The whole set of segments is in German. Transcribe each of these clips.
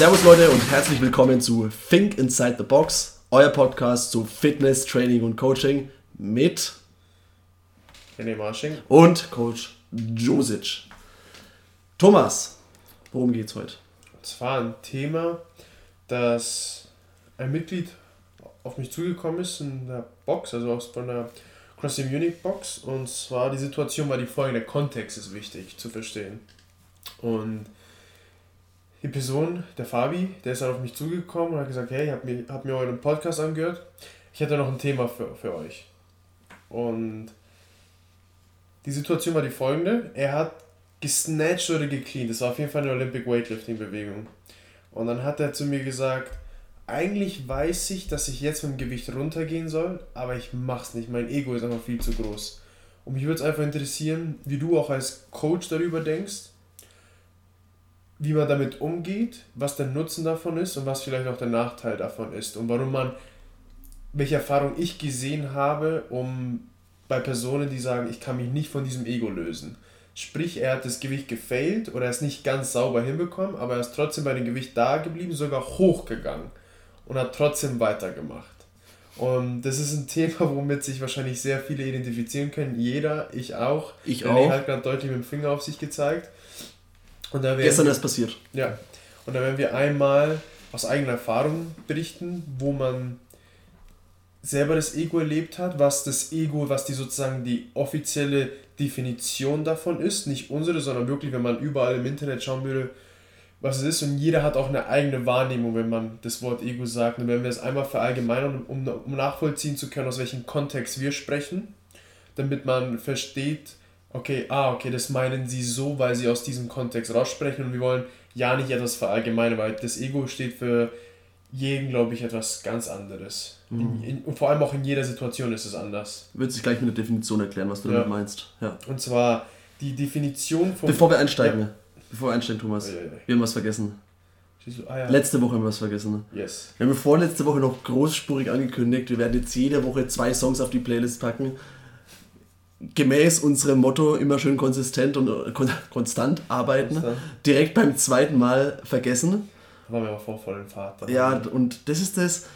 Servus Leute und herzlich willkommen zu Think Inside the Box, euer Podcast zu Fitness, Training und Coaching mit René Marsching und Coach Josic. Thomas, worum geht's heute? Und zwar ein Thema, das ein Mitglied auf mich zugekommen ist in der Box, also aus von der CrossFit Munich Box. Und zwar die Situation war die folgende: der Kontext ist wichtig zu verstehen. Und die Person, der Fabi, der ist dann auf mich zugekommen und hat gesagt, hey, ich habe mir, hab mir euren Podcast angehört. Ich hätte noch ein Thema für, für euch. Und die Situation war die folgende. Er hat gesnatcht oder gecleant. Das war auf jeden Fall eine Olympic Weightlifting Bewegung. Und dann hat er zu mir gesagt, eigentlich weiß ich, dass ich jetzt mit dem Gewicht runtergehen soll, aber ich mach's nicht. Mein Ego ist einfach viel zu groß. Und mich würde es einfach interessieren, wie du auch als Coach darüber denkst, wie man damit umgeht, was der Nutzen davon ist und was vielleicht auch der Nachteil davon ist und warum man, welche Erfahrung ich gesehen habe, um bei Personen, die sagen, ich kann mich nicht von diesem Ego lösen. Sprich, er hat das Gewicht gefailt oder er ist nicht ganz sauber hinbekommen, aber er ist trotzdem bei dem Gewicht da geblieben, sogar hochgegangen und hat trotzdem weitergemacht. Und das ist ein Thema, womit sich wahrscheinlich sehr viele identifizieren können. Jeder, ich auch. Ich René auch. hat gerade deutlich mit dem Finger auf sich gezeigt. Und da werden Gestern wir- ist passiert. ja. Und da werden wir einmal aus eigener Erfahrung berichten, wo man selber das Ego erlebt hat, was das Ego, was die sozusagen die offizielle Definition davon ist, nicht unsere, sondern wirklich, wenn man überall im Internet schauen würde, was es ist und jeder hat auch eine eigene Wahrnehmung, wenn man das Wort Ego sagt. Und wenn wir es einmal verallgemeinern, um, um nachvollziehen zu können, aus welchem Kontext wir sprechen, damit man versteht, okay, ah, okay, das meinen sie so, weil sie aus diesem Kontext raussprechen und wir wollen ja nicht etwas verallgemeinern, weil das Ego steht für jeden, glaube ich, etwas ganz anderes. In, in, und vor allem auch in jeder Situation ist es anders. Wird sich gleich mit der Definition erklären, was du Ja. damit meinst. Ja. Und zwar die Definition von... Bevor wir einsteigen, Ja. bevor wir einsteigen, Thomas, Ja, wir haben was vergessen. Ah, ja. Letzte Woche haben wir was vergessen. Yes. Wir haben vorletzte Woche noch großspurig angekündigt, wir werden jetzt jede Woche zwei Songs auf die Playlist packen. Gemäß unserem Motto immer schön konsistent und äh, kon konstant arbeiten. Konstant. Direkt beim zweiten Mal vergessen. Da waren wir aber vor vollen Fahrt. Ja, und das ist das.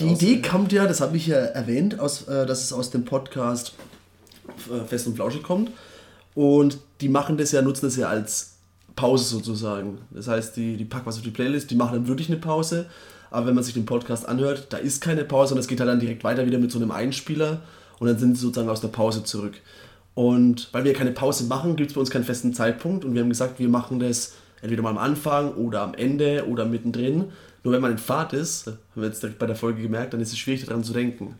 Die Idee kommt ja, das habe ich ja erwähnt, aus, äh, dass es aus dem Podcast äh, Fest und Flauschig kommt. Und die machen das ja, nutzen das ja als Pause sozusagen. Das heißt, die, die packen was auf die Playlist, die machen dann wirklich eine Pause. Aber wenn man sich den Podcast anhört, da ist keine Pause und es geht halt dann direkt weiter wieder mit so einem Einspieler und dann sind sie sozusagen aus der Pause zurück. Und weil wir keine Pause machen, gibt es bei uns keinen festen Zeitpunkt und wir haben gesagt, wir machen das entweder mal am Anfang oder am Ende oder mittendrin. Nur wenn man in Fahrt ist, haben wir jetzt direkt bei der Folge gemerkt, dann ist es schwierig daran zu denken.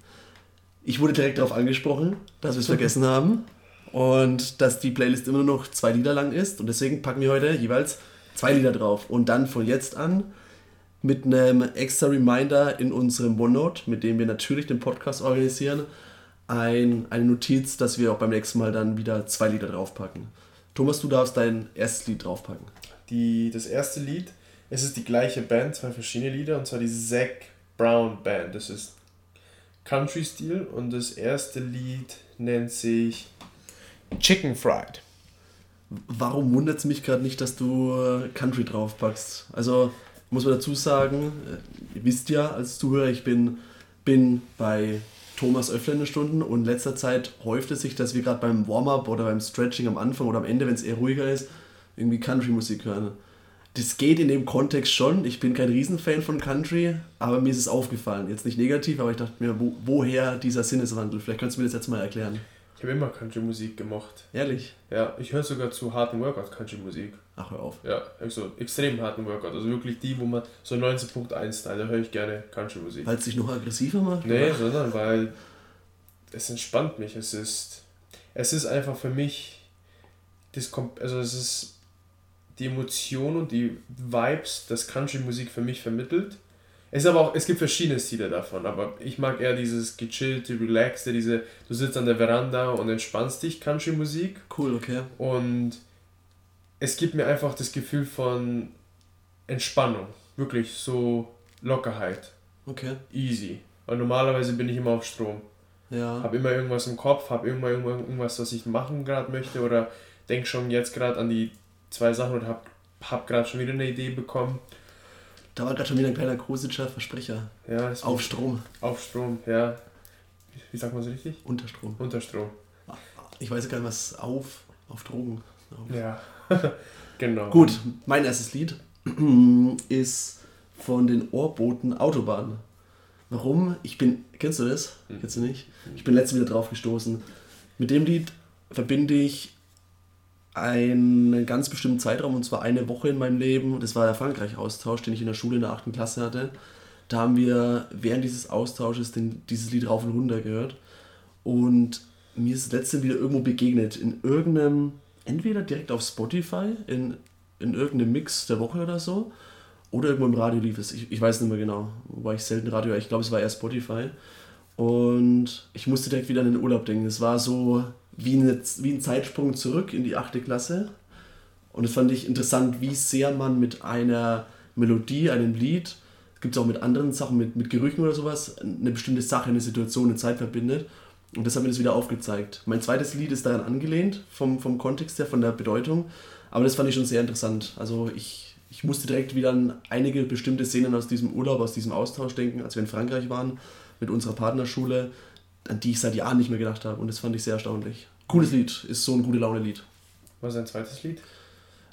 Ich wurde direkt darauf angesprochen, dass wir es vergessen haben und dass die Playlist immer nur noch zwei Lieder lang ist und deswegen packen wir heute jeweils zwei Lieder drauf und dann von jetzt an mit einem extra Reminder in unserem OneNote, mit dem wir natürlich den Podcast organisieren, ein, eine Notiz, dass wir auch beim nächsten Mal dann wieder zwei Lieder draufpacken. Thomas, du darfst dein erstes Lied draufpacken. Die, das erste Lied, es ist die gleiche Band, zwei verschiedene Lieder, und zwar die Zac Brown Band. Das ist Country-Stil und das erste Lied nennt sich Chicken Fried. Warum wundert es mich gerade nicht, dass du äh, Country draufpackst? Also muss man dazu sagen, äh, ihr wisst ja als Zuhörer, ich bin, bin bei Thomas öfter in den Stunden und in letzter Zeit häuft es sich, dass wir gerade beim Warm-up oder beim Stretching am Anfang oder am Ende, wenn es eher ruhiger ist, irgendwie Country-Musik hören. Das geht in dem Kontext schon. Ich bin kein Riesenfan von Country, aber mir ist es aufgefallen. Jetzt nicht negativ, aber ich dachte mir, wo, woher dieser Sinneswandel? Vielleicht könntest du mir das jetzt mal erklären. Ich habe immer Country-Musik gemocht. Ehrlich? Ja, ich höre sogar zu harten Workout-Country-Musik. Ach, hör auf. Ja, also extrem harten Workout. Also wirklich die, wo man so 19.1 da höre ich gerne Country-Musik. Weil es dich noch aggressiver macht? Nee, sondern weil es entspannt mich. Es ist, es ist einfach für mich, das kommt, also es ist die Emotion und die Vibes, das Country-Musik für mich vermittelt. Es aber auch, es gibt verschiedene Stile davon, aber ich mag eher dieses gechillte, relaxte, diese, du sitzt an der Veranda und entspannst dich, Country-Musik. Cool, okay. Und es gibt mir einfach das Gefühl von Entspannung. Wirklich so Lockerheit. Okay. Easy. Weil normalerweise bin ich immer auf Strom. Ja. Habe immer irgendwas im Kopf, habe immer irgendwas, was ich machen gerade möchte oder denk schon jetzt gerade an die zwei Sachen und habe hab gerade schon wieder eine Idee bekommen. Da war gerade schon wieder ein kleiner Kositscher Versprecher. Ja, auf Strom. Auf Strom, ja. Wie sagt man es richtig? Unter Strom. Unter Strom. Ich weiß gar nicht, was auf, auf Drogen. Auf. Ja, genau. Gut, mein erstes Lied ist von den Ohrboten Autobahn. Warum? Ich bin, kennst du das? Mhm. Kennst du nicht? Ich bin letztens wieder drauf gestoßen. Mit dem Lied verbinde ich einen ganz bestimmten Zeitraum, und zwar eine Woche in meinem Leben. Das war der Frankreich-Austausch, den ich in der Schule in der 8. Klasse hatte. Da haben wir während dieses Austausches den, dieses Lied rauf und runter gehört. Und mir ist das letzte wieder irgendwo begegnet. In irgendeinem, entweder direkt auf Spotify, in, in irgendeinem Mix der Woche oder so, oder irgendwo im Radio lief es. Ich, ich weiß nicht mehr genau, wobei ich selten Radio, ich glaube, es war eher Spotify. Und ich musste direkt wieder an den Urlaub denken. Es war so wie, eine, wie ein Zeitsprung zurück in die achte Klasse. Und das fand ich interessant, wie sehr man mit einer Melodie, einem Lied, gibt es auch mit anderen Sachen, mit, mit Gerüchen oder sowas, eine bestimmte Sache, eine Situation, eine Zeit verbindet. Und das hat mir das wieder aufgezeigt. Mein zweites Lied ist daran angelehnt, vom, vom Kontext her, von der Bedeutung. Aber das fand ich schon sehr interessant. Also ich, ich musste direkt wieder an einige bestimmte Szenen aus diesem Urlaub, aus diesem Austausch denken, als wir in Frankreich waren mit unserer Partnerschule an die ich seit Jahren nicht mehr gedacht habe. Und das fand ich sehr erstaunlich. Cooles Lied, ist so ein gute Laune-Lied. Was ist dein zweites Lied?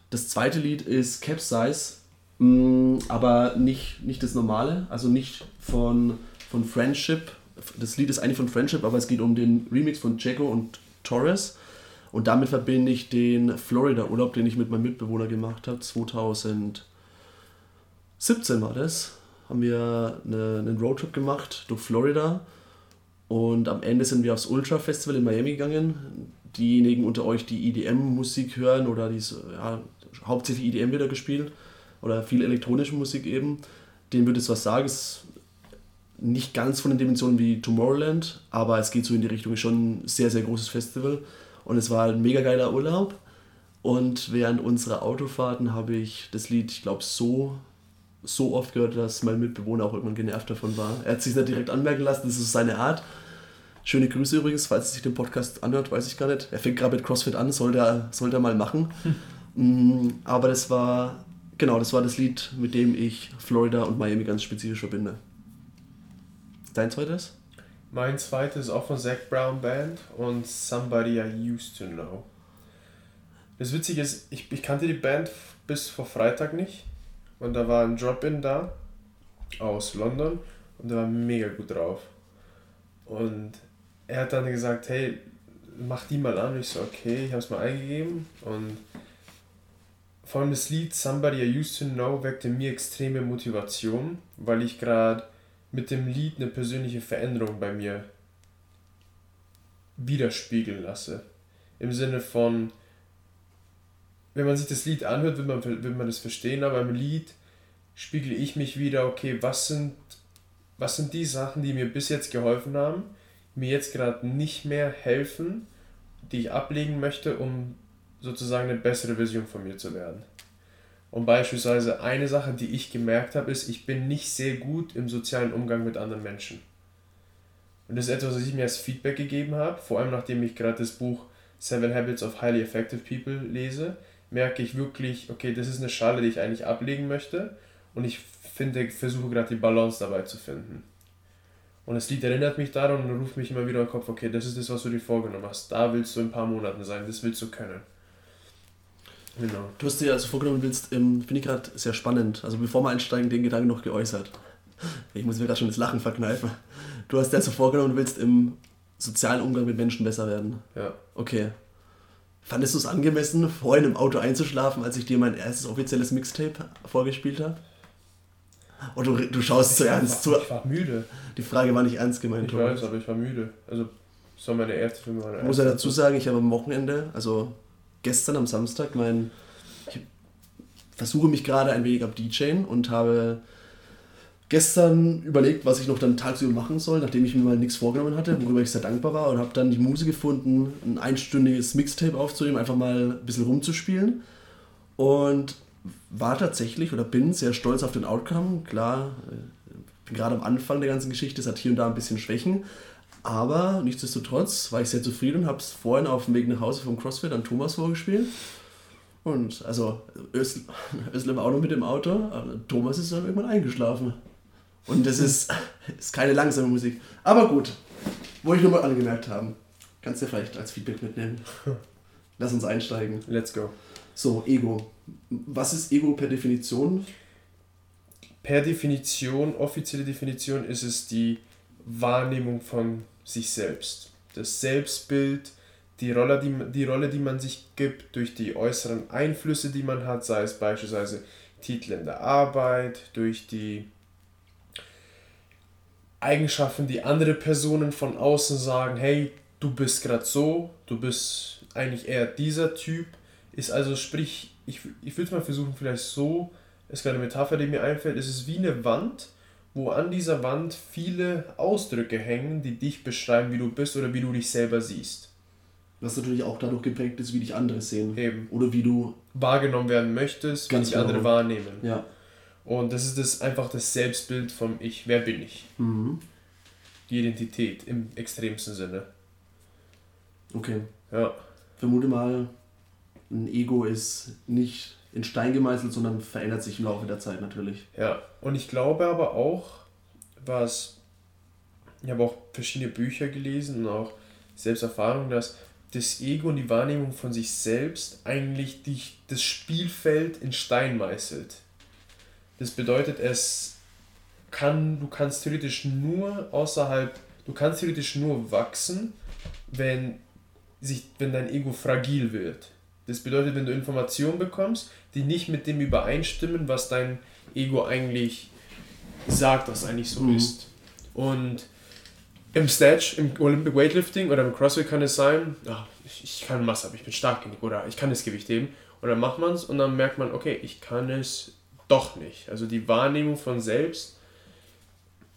Das zweite Lied ist Capsize, mm, aber nicht, nicht das normale, also nicht von, von Friendship. Das Lied ist eigentlich von Friendship, aber es geht um den Remix von Jacko und Torres. Und damit verbinde ich den Florida-Urlaub, den ich mit meinem Mitbewohner gemacht habe. 2017 war das. Haben wir eine, einen Roadtrip gemacht durch Florida und am Ende sind wir aufs Ultra Festival in Miami gegangen. Diejenigen unter euch, die EDM-Musik hören oder die ja, hauptsächlich EDM wieder gespielt oder viel elektronische Musik eben, denen würde es was sagen. Es ist nicht ganz von den Dimensionen wie Tomorrowland, aber es geht so in die Richtung, schon ein sehr, sehr großes Festival. Und es war ein mega geiler Urlaub. Und während unserer Autofahrten habe ich das Lied, ich glaube, so so oft gehört, dass mein Mitbewohner auch irgendwann genervt davon war. Er hat sich nicht direkt anmerken lassen, das ist seine Art. Schöne Grüße übrigens, falls er sich den Podcast anhört, weiß ich gar nicht. Er fängt gerade mit CrossFit an, sollte er, sollte er mal machen. Hm. Aber das war, genau, das war das Lied, mit dem ich Florida und Miami ganz spezifisch verbinde. Dein zweites? Mein zweites ist auch von Zach Brown Band und Somebody I Used to Know. Das Witzige ist, ich, ich kannte die Band bis vor Freitag nicht. Und da war ein Drop-In da aus London und der war mega gut drauf. Und er hat dann gesagt, hey, mach die mal an. Und ich so, okay, ich habe es mal eingegeben. Und vor allem das Lied Somebody I Used to Know weckte mir extreme Motivation, weil ich gerade mit dem Lied eine persönliche Veränderung bei mir widerspiegeln lasse. Im Sinne von, wenn man sich das Lied anhört, wird man, wird man das verstehen, aber im Lied spiegele ich mich wieder, okay, was sind, was sind die Sachen, die mir bis jetzt geholfen haben, mir jetzt gerade nicht mehr helfen, die ich ablegen möchte, um sozusagen eine bessere Version von mir zu werden. Und beispielsweise eine Sache, die ich gemerkt habe, ist, ich bin nicht sehr gut im sozialen Umgang mit anderen Menschen. Und das ist etwas, was ich mir als Feedback gegeben habe, vor allem nachdem ich gerade das Buch Seven Habits of Highly Effective People lese, merke ich wirklich, okay, das ist eine Schale, die ich eigentlich ablegen möchte. Und ich finde, versuche gerade die Balance dabei zu finden. Und das Lied erinnert mich daran und ruft mich immer wieder im Kopf, okay, das ist das, was du dir vorgenommen hast. Da willst du in ein paar Monaten sein, das willst du können. Genau. Du hast dir also vorgenommen, willst, ähm, finde ich gerade sehr spannend. Also bevor wir einsteigen, den Gedanken noch geäußert. Ich muss mir gerade schon das Lachen verkneifen. Du hast dir also vorgenommen, willst im sozialen Umgang mit Menschen besser werden. Ja. Okay. Fandest du es angemessen, vorhin im Auto einzuschlafen, als ich dir mein erstes offizielles Mixtape vorgespielt habe? Und du, du schaust zu ernst zu. Ich war müde. Die Frage war nicht ernst gemeint. Ich Thomas. weiß, aber ich war müde. Also, das war meine erste Film. Ich muss ja dazu sagen, ich habe am Wochenende, also gestern am Samstag, mein. Ich versuche mich gerade ein wenig ab DJen und habe gestern überlegt, was ich noch dann tagsüber machen soll, nachdem ich mir mal nichts vorgenommen hatte, worüber ich sehr dankbar war und habe dann die Muse gefunden, ein einstündiges Mixtape aufzunehmen, einfach mal ein bisschen rumzuspielen. Und war tatsächlich oder bin sehr stolz auf den Outcome. Klar, äh, bin gerade am Anfang der ganzen Geschichte, es hat hier und da ein bisschen Schwächen. Aber nichtsdestotrotz war ich sehr zufrieden und habe es vorhin auf dem Weg nach Hause vom CrossFit an Thomas vorgespielt. Und also Özl, Özlem war auch noch mit dem Auto, aber Thomas ist dann irgendwann eingeschlafen. Und das ist, ist keine langsame Musik. Aber gut, wollte ich nur mal angemerkt haben. Kannst du vielleicht als Feedback mitnehmen. Lass uns einsteigen. Let's go. So, Ego. Was ist Ego per Definition? Per Definition, offizielle Definition, ist es die Wahrnehmung von sich selbst. Das Selbstbild, die Rolle, die, die Rolle, die man sich gibt, durch die äußeren Einflüsse, die man hat, sei es beispielsweise Titel in der Arbeit, durch die Eigenschaften, die andere Personen von außen sagen, hey, du bist gerade so, du bist eigentlich eher dieser Typ, ist also sprich, ich, ich würde es mal versuchen, vielleicht so, ist gerade eine Metapher, die mir einfällt, es ist wie eine Wand, wo an dieser Wand viele Ausdrücke hängen, die dich beschreiben, wie du bist oder wie du dich selber siehst. Was natürlich auch dadurch geprägt ist, wie dich andere sehen. Eben. Oder wie du wahrgenommen werden möchtest, wie Ganz dich andere genau. wahrnehmen. Ja. Und das ist das einfach das Selbstbild vom Ich. Wer bin ich? Mhm. Die Identität im extremsten Sinne. Okay. Ja. Vermute mal, ein Ego ist nicht in Stein gemeißelt, sondern verändert sich im Laufe der Zeit natürlich. Ja. Und ich glaube aber auch, was. Ich habe auch verschiedene Bücher gelesen und auch Selbsterfahrung, dass das Ego und die Wahrnehmung von sich selbst eigentlich die, das Spielfeld in Stein meißelt. Das bedeutet, es kann, du kannst theoretisch nur außerhalb, du kannst theoretisch nur wachsen, wenn, sich, wenn dein Ego fragil wird. Das bedeutet, wenn du Informationen bekommst, die nicht mit dem übereinstimmen, was dein Ego eigentlich sagt, was eigentlich so Mhm. ist. Und im Snatch, im Olympic Weightlifting oder im CrossFit kann es sein, ah, ich, kann Masse ab, ich bin stark genug oder ich kann das Gewicht heben. Und dann macht man es und dann merkt man, okay, ich kann es doch nicht. Also die Wahrnehmung von selbst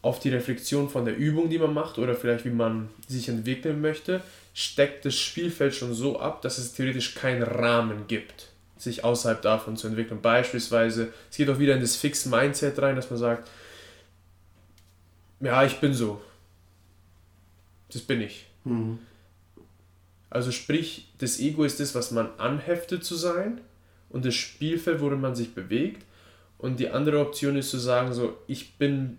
auf die Reflexion von der Übung, die man macht oder vielleicht wie man sich entwickeln möchte, steckt das Spielfeld schon so ab, dass es theoretisch keinen Rahmen gibt, sich außerhalb davon zu entwickeln. Beispielsweise, es geht auch wieder in das Fixed Mindset rein, dass man sagt, ja, ich bin so. Das bin ich. Mhm. Also sprich, das Ego ist das, was man anheftet zu sein und das Spielfeld, worin man sich bewegt. Und die andere Option ist zu sagen, so, ich bin,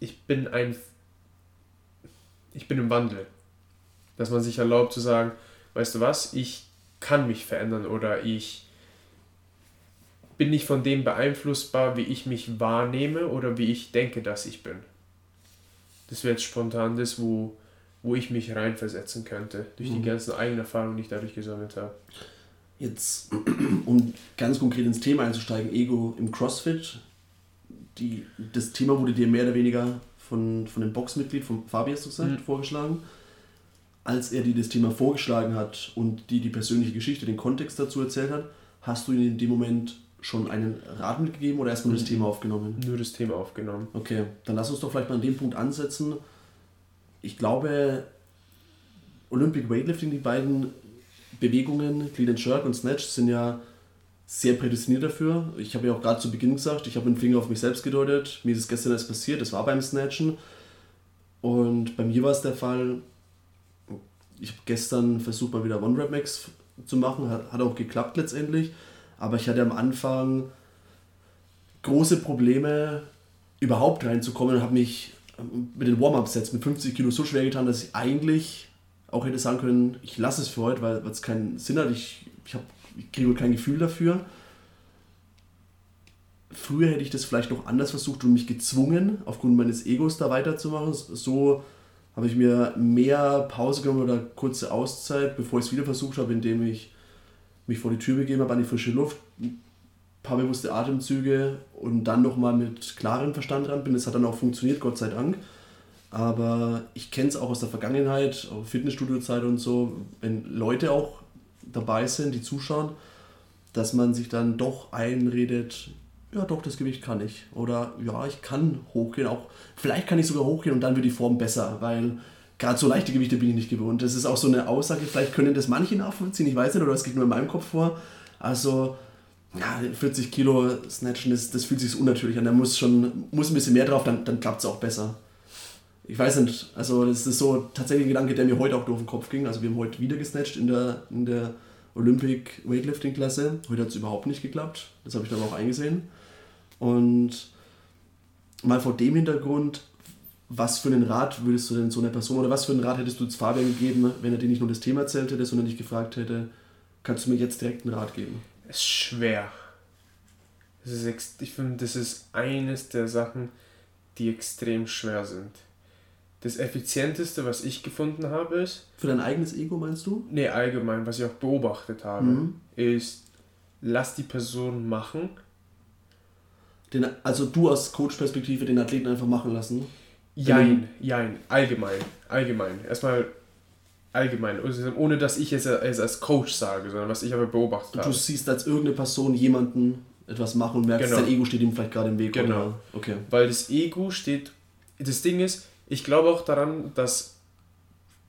ich bin ein, ich bin im Wandel. Dass man sich erlaubt zu sagen, weißt du was, ich kann mich verändern oder ich bin nicht von dem beeinflussbar, wie ich mich wahrnehme oder wie ich denke, dass ich bin. Das wäre jetzt spontan das, wo, wo ich mich reinversetzen könnte, durch die Mhm. ganzen eigenen Erfahrungen, die ich dadurch gesammelt habe. Jetzt, um ganz konkret ins Thema einzusteigen, Ego im CrossFit. Die, das Thema wurde dir mehr oder weniger von, von dem Boxmitglied, von Fabi hast du gesagt, Mhm. vorgeschlagen. Als er dir das Thema vorgeschlagen hat und die die persönliche Geschichte, den Kontext dazu erzählt hat, hast du ihm in dem Moment schon einen Rat mitgegeben oder erstmal nur das Mhm. Thema aufgenommen? Nur das Thema aufgenommen. Okay, dann lass uns doch vielleicht mal an dem Punkt ansetzen. Ich glaube, Olympic Weightlifting, die beiden Bewegungen, Clean and Jerk und Snatch, sind ja sehr prädestiniert dafür. Ich habe ja auch gerade zu Beginn gesagt, ich habe mit dem Finger auf mich selbst gedeutet. Mir ist es gestern erst passiert, das war beim Snatchen. Und bei mir war es der Fall, ich habe gestern versucht, mal wieder One-Rep-Max zu machen, hat, hat auch geklappt letztendlich. Aber ich hatte am Anfang große Probleme, überhaupt reinzukommen und habe mich ähm, mit den Warm-Up-Sets mit 50 Kilo so schwer getan, dass ich eigentlich auch hätte sagen können, ich lasse es für heute, weil es keinen Sinn hat. Ich, ich, ich kriege kein Gefühl dafür. Früher hätte ich das vielleicht noch anders versucht und mich gezwungen, aufgrund meines Egos da weiterzumachen. So habe ich mir mehr Pause genommen oder kurze Auszeit, bevor ich es wieder versucht habe, indem ich mich vor die Tür begeben habe an die frische Luft, ein paar bewusste Atemzüge und dann nochmal mit klarem Verstand ran bin. Das hat dann auch funktioniert, Gott sei Dank. Aber ich kenne es auch aus der Vergangenheit, auch Fitnessstudio-Zeit und so, wenn Leute auch dabei sind, die zuschauen, dass man sich dann doch einredet, ja doch, das Gewicht kann ich. Oder ja, ich kann hochgehen, auch vielleicht kann ich sogar hochgehen und dann wird die Form besser, weil gerade so leichte Gewichte bin ich nicht gewohnt. Das ist auch so eine Aussage, vielleicht können das manche nachvollziehen, ich weiß nicht, oder es geht nur in meinem Kopf vor. Also, ja, 40 Kilo Snatchen, das, das fühlt sich unnatürlich an. Da muss schon muss ein bisschen mehr drauf, dann, dann klappt es auch besser. Ich weiß nicht, also das ist so tatsächlich ein Gedanke, der mir heute auch durch den Kopf ging. Also wir haben heute wieder gesnatcht in der, in der Olympic Weightlifting Klasse. Heute hat es überhaupt nicht geklappt. Das habe ich dann auch eingesehen. Und mal vor dem Hintergrund, was für einen Rat würdest du denn so einer Person oder was für einen Rat hättest du zu Fabian gegeben, wenn er dir nicht nur das Thema erzählt hätte, sondern dich gefragt hätte, kannst du mir jetzt direkt einen Rat geben? Es ist schwer. Das ist, ich finde, das ist eines der Sachen, die extrem schwer sind. Das effizienteste, was ich gefunden habe, ist. Für dein eigenes Ego meinst du? Nee, allgemein, was ich auch beobachtet habe, mhm. ist, lass die Person machen. Den, also du aus Coach-Perspektive den Athleten einfach machen lassen? Jein, jein, allgemein, allgemein. Erstmal allgemein, also ohne dass ich es als Coach sage, sondern was ich aber beobachtet habe. Du siehst als irgendeine Person jemanden etwas machen und merkst, genau. dein Ego steht ihm vielleicht gerade im Weg. Genau. Oder? Okay. Weil das Ego steht, das Ding ist, ich glaube auch daran, dass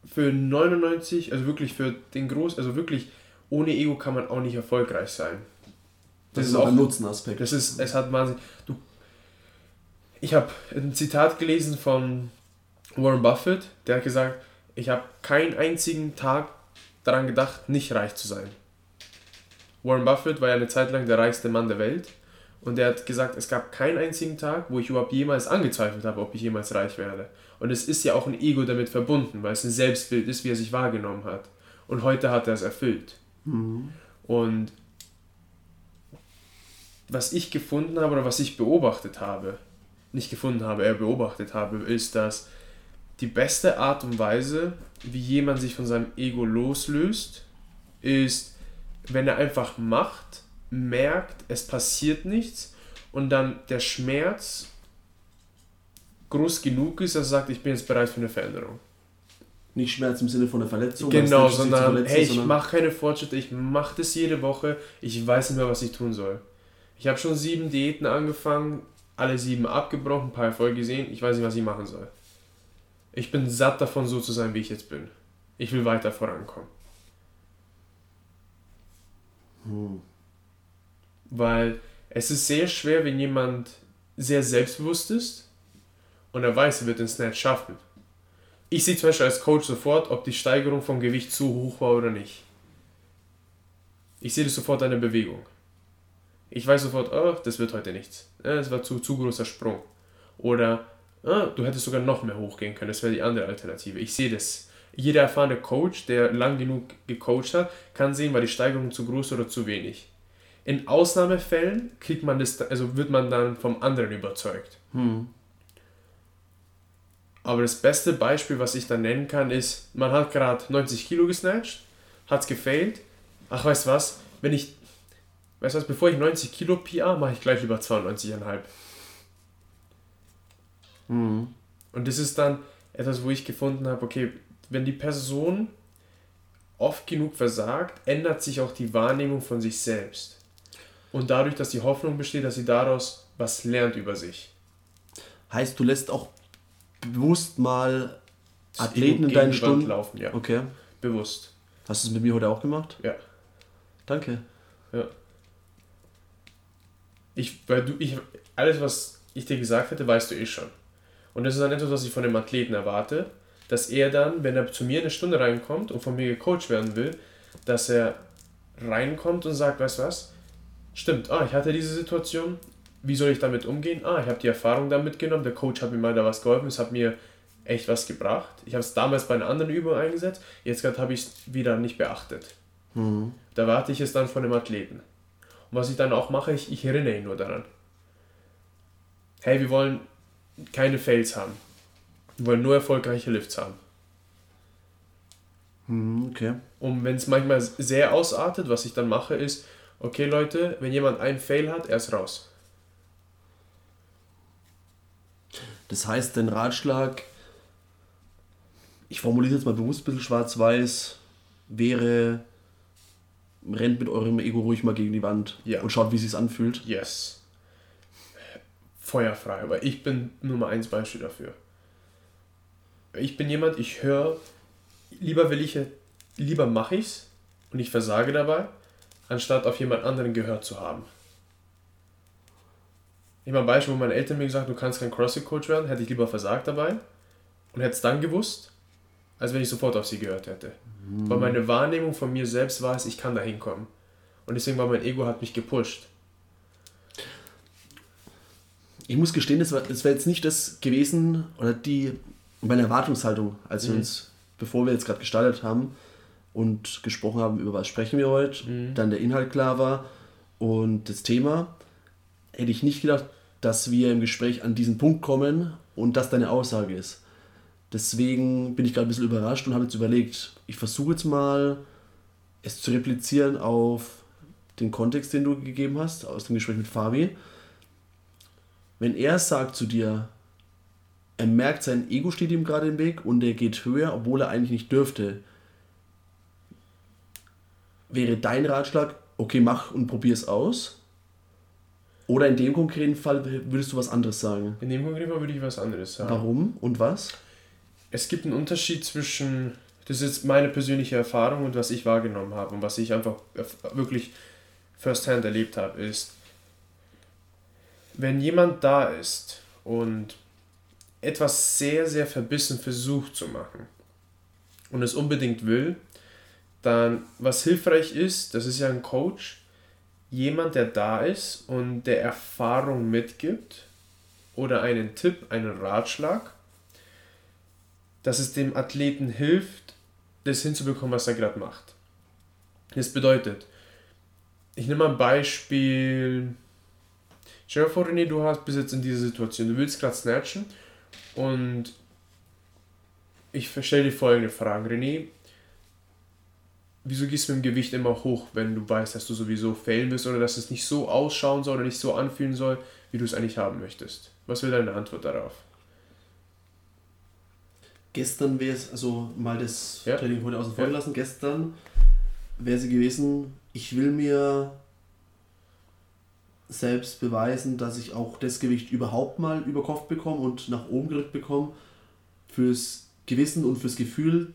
für 99, also wirklich für den Groß, also wirklich ohne Ego kann man auch nicht erfolgreich sein. Das, das ist auch ein Nutzenaspekt. Das ist, es hat wahnsinnig, du ich habe ein Zitat gelesen von Warren Buffett, der hat gesagt, ich habe keinen einzigen Tag daran gedacht, nicht reich zu sein. Warren Buffett war ja eine Zeit lang der reichste Mann der Welt und er hat gesagt, es gab keinen einzigen Tag, wo ich überhaupt jemals angezweifelt habe, ob ich jemals reich werde. Und es ist ja auch ein Ego damit verbunden, weil es ein Selbstbild ist, wie er sich wahrgenommen hat. Und heute hat er es erfüllt. Mhm. Und was ich gefunden habe oder was ich beobachtet habe, nicht gefunden habe, eher beobachtet habe, ist, dass die beste Art und Weise, wie jemand sich von seinem Ego loslöst, ist, wenn er einfach macht, merkt, es passiert nichts und dann der Schmerz groß genug ist, dass er sagt, ich bin jetzt bereit für eine Veränderung. Nicht Schmerz im Sinne von einer Verletzung. Genau, sondern hey, ich mache keine Fortschritte, ich mache das jede Woche, ich weiß nicht mehr, was ich tun soll. Ich habe schon sieben Diäten angefangen, alle sieben abgebrochen, ein paar Erfolge gesehen. Ich weiß nicht, was ich machen soll. Ich bin satt davon, so zu sein, wie ich jetzt bin. Ich will weiter vorankommen. Hm. Weil es ist sehr schwer, wenn jemand sehr selbstbewusst ist und er weiß, er wird den Snatch schaffen. Ich sehe zum Beispiel als Coach sofort, ob die Steigerung vom Gewicht zu hoch war oder nicht. Ich sehe das sofort an der Bewegung. Ich weiß sofort, oh, das wird heute nichts. Es war zu, zu großer Sprung. Oder oh, du hättest sogar noch mehr hochgehen können. Das wäre die andere Alternative. Ich sehe das. Jeder erfahrene Coach, der lang genug gecoacht hat, kann sehen, war die Steigerung zu groß oder zu wenig. In Ausnahmefällen kriegt man das, also wird man dann vom anderen überzeugt. Hm. Aber das beste Beispiel, was ich dann nennen kann, ist, man hat gerade 90 Kilo gesnatcht, hat es gefailt. Ach, weißt du was? Wenn ich Weißt du was, bevor ich 90 Kilo PR, mache ich gleich lieber 92,5. Mhm. Und das ist dann etwas, wo ich gefunden habe, okay, wenn die Person oft genug versagt, ändert sich auch die Wahrnehmung von sich selbst. Und dadurch, dass die Hoffnung besteht, dass sie daraus was lernt über sich. Heißt, du lässt auch bewusst mal Athleten in deinen Stunden laufen, ja. Okay. Bewusst. Hast du es mit mir heute auch gemacht? Ja. Danke. Ja. Ich, weil du, ich, alles, was ich dir gesagt hätte, weißt du eh schon. Und das ist dann etwas, was ich von dem Athleten erwarte, dass er dann, wenn er zu mir eine Stunde reinkommt und von mir gecoacht werden will, dass er reinkommt und sagt, weißt du was, stimmt, ah, ich hatte diese Situation, wie soll ich damit umgehen? Ah, ich habe die Erfahrung da mitgenommen, der Coach hat mir mal da was geholfen, es hat mir echt was gebracht. Ich habe es damals bei einer anderen Übung eingesetzt, jetzt gerade habe ich es wieder nicht beachtet. Mhm. Da warte ich es dann von dem Athleten. Was ich dann auch mache, ich, ich erinnere ihn nur daran. Hey, wir wollen keine Fails haben. Wir wollen nur erfolgreiche Lifts haben. Hm, okay. Und wenn es manchmal sehr ausartet, was ich dann mache, ist, okay Leute, wenn jemand einen Fail hat, er ist raus. Das heißt, den Ratschlag, ich formuliere jetzt mal bewusst ein bisschen schwarz-weiß, wäre, rennt mit eurem Ego ruhig mal gegen die Wand ja. und schaut, wie es sich anfühlt. Yes. Feuerfrei, aber ich bin Nummer eins Beispiel dafür. Ich bin jemand, ich höre, lieber will ich, lieber mache ich's und ich versage dabei, anstatt auf jemand anderen gehört zu haben. Ich meine, ein Beispiel, wo meine Eltern mir gesagt haben, du kannst kein CrossFit-Coach werden, hätte ich lieber versagt dabei und hätte es dann gewusst, als wenn ich sofort auf sie gehört hätte. Mhm. Weil meine Wahrnehmung von mir selbst war es, ich kann da hinkommen. Und deswegen war mein Ego hat mich gepusht. Ich muss gestehen, das wäre jetzt nicht das gewesen, oder die, meine Erwartungshaltung, als wir mhm. uns, bevor wir jetzt gerade gestartet haben und gesprochen haben, über was sprechen wir heute, mhm. dann der Inhalt klar war und das Thema, hätte ich nicht gedacht, dass wir im Gespräch an diesen Punkt kommen und das deine Aussage ist. Deswegen bin ich gerade ein bisschen überrascht und habe jetzt überlegt, ich versuche jetzt mal es zu replizieren auf den Kontext, den du gegeben hast, aus dem Gespräch mit Fabi. Wenn er sagt zu dir, er merkt, sein Ego steht ihm gerade im Weg und er geht höher, obwohl er eigentlich nicht dürfte, wäre dein Ratschlag, okay, mach und probier es aus? Oder in dem konkreten Fall würdest du was anderes sagen? In dem konkreten Fall würde ich was anderes sagen. Warum und was? Es gibt einen Unterschied zwischen, das ist meine persönliche Erfahrung und was ich wahrgenommen habe und was ich einfach wirklich firsthand erlebt habe, ist, wenn jemand da ist und etwas sehr, sehr verbissen versucht zu machen und es unbedingt will, dann was hilfreich ist, das ist ja ein Coach, jemand, der da ist und der Erfahrung mitgibt oder einen Tipp, einen Ratschlag, dass es dem Athleten hilft, das hinzubekommen, was er gerade macht. Das bedeutet, ich nehme mal ein Beispiel. Stell dir vor, René, du hast bis jetzt in dieser Situation, du willst gerade snatchen und ich stelle dir folgende Fragen. René, wieso gehst du mit dem Gewicht immer hoch, wenn du weißt, dass du sowieso failen wirst oder dass es nicht so ausschauen soll oder nicht so anfühlen soll, wie du es eigentlich haben möchtest? Was wäre deine Antwort darauf? Gestern wäre es, also mal das ja. Training heute außen vor ja. gelassen, gestern wäre sie gewesen, ich will mir selbst beweisen, dass ich auch das Gewicht überhaupt mal über Kopf bekomme und nach oben gerückt bekomme. Fürs Gewissen und fürs Gefühl,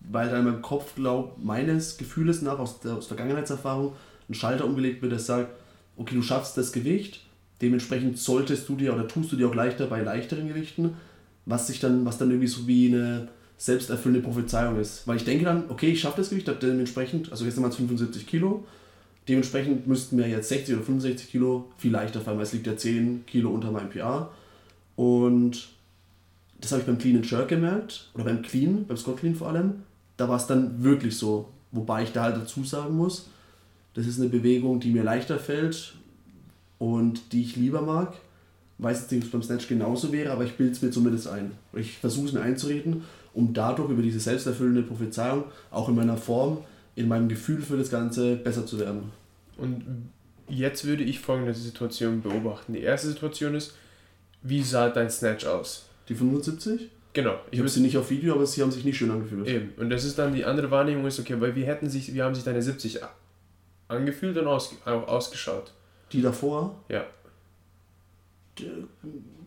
weil dann in meinem Kopf, glaub, meines Gefühles nach, aus der aus Vergangenheitserfahrung, ein Schalter umgelegt wird, der sagt, okay, du schaffst das Gewicht, dementsprechend solltest du dir oder tust du dir auch leichter bei leichteren Gewichten, was sich dann, was dann irgendwie so wie eine selbsterfüllende Prophezeiung ist. Weil ich denke dann, okay, ich schaffe das Gewicht, dementsprechend, also jetzt waren es 75 Kilo, dementsprechend müssten mir jetzt 60 oder 65 Kilo viel leichter fallen, weil es liegt ja 10 Kilo unter meinem PA. Und das habe ich beim Clean and Jerk gemerkt, oder beim Clean, beim Scott Clean vor allem, da war es dann wirklich so. Wobei ich da halt dazu sagen muss, das ist eine Bewegung, die mir leichter fällt und die ich lieber mag. Weiß jetzt nicht, ob es beim Snatch genauso wäre, aber ich bilde es mir zumindest ein. Ich versuche es mir einzureden um dadurch über diese selbsterfüllende Prophezeiung auch in meiner Form, in meinem Gefühl für das Ganze besser zu werden. Und jetzt würde ich folgende Situation beobachten. Die erste Situation ist, wie sah dein Snatch aus? Die 75? Genau. Ich, ich habe sie nicht auf Video, aber sie haben sich nicht schön angefühlt. Eben. Und das ist dann die andere Wahrnehmung ist, okay, weil wie hätten sich, wie haben sich deine 70 angefühlt und aus, ausgeschaut? Die davor? Ja. Die,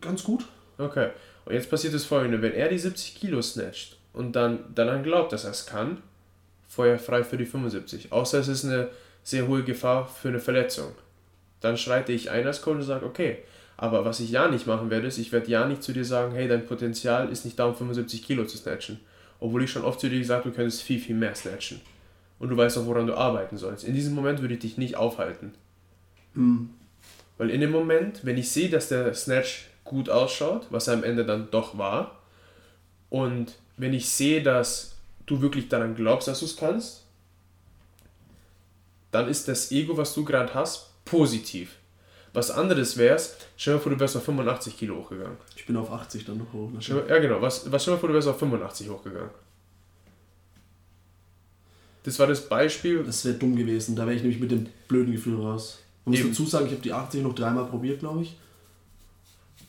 ganz gut. Okay. Und jetzt passiert das folgende, wenn er die 70 Kilo snatcht und dann daran glaubt, dass er es kann, feuerfrei für die 75. Außer es ist eine sehr hohe Gefahr für eine Verletzung. Dann schreite ich ein als Coach und sage, okay, aber was ich ja nicht machen werde, ist, ich werde ja nicht zu dir sagen, hey, dein Potenzial ist nicht da, um 75 Kilo zu snatchen. Obwohl ich schon oft zu dir gesagt habe, du könntest viel, viel mehr snatchen. Und du weißt auch, woran du arbeiten sollst. In diesem Moment würde ich dich nicht aufhalten. Mhm. Weil in dem Moment, wenn ich sehe, dass der Snatch gut ausschaut, was er am Ende dann doch war. Und wenn ich sehe, dass du wirklich daran glaubst, dass du es kannst, dann ist das Ego, was du gerade hast, positiv. Was anderes wäre es, stell dir vor, du wärst auf 85 Kilo hochgegangen. Ich bin auf 80 dann noch hoch. ja, genau. Was, was stell dir vor, du wärst auf 85 hochgegangen. Das war das Beispiel. Das wäre dumm gewesen. Da wäre ich nämlich mit dem blöden Gefühl raus. Man muss dazu sagen, ich habe die 80 noch dreimal probiert, glaube ich.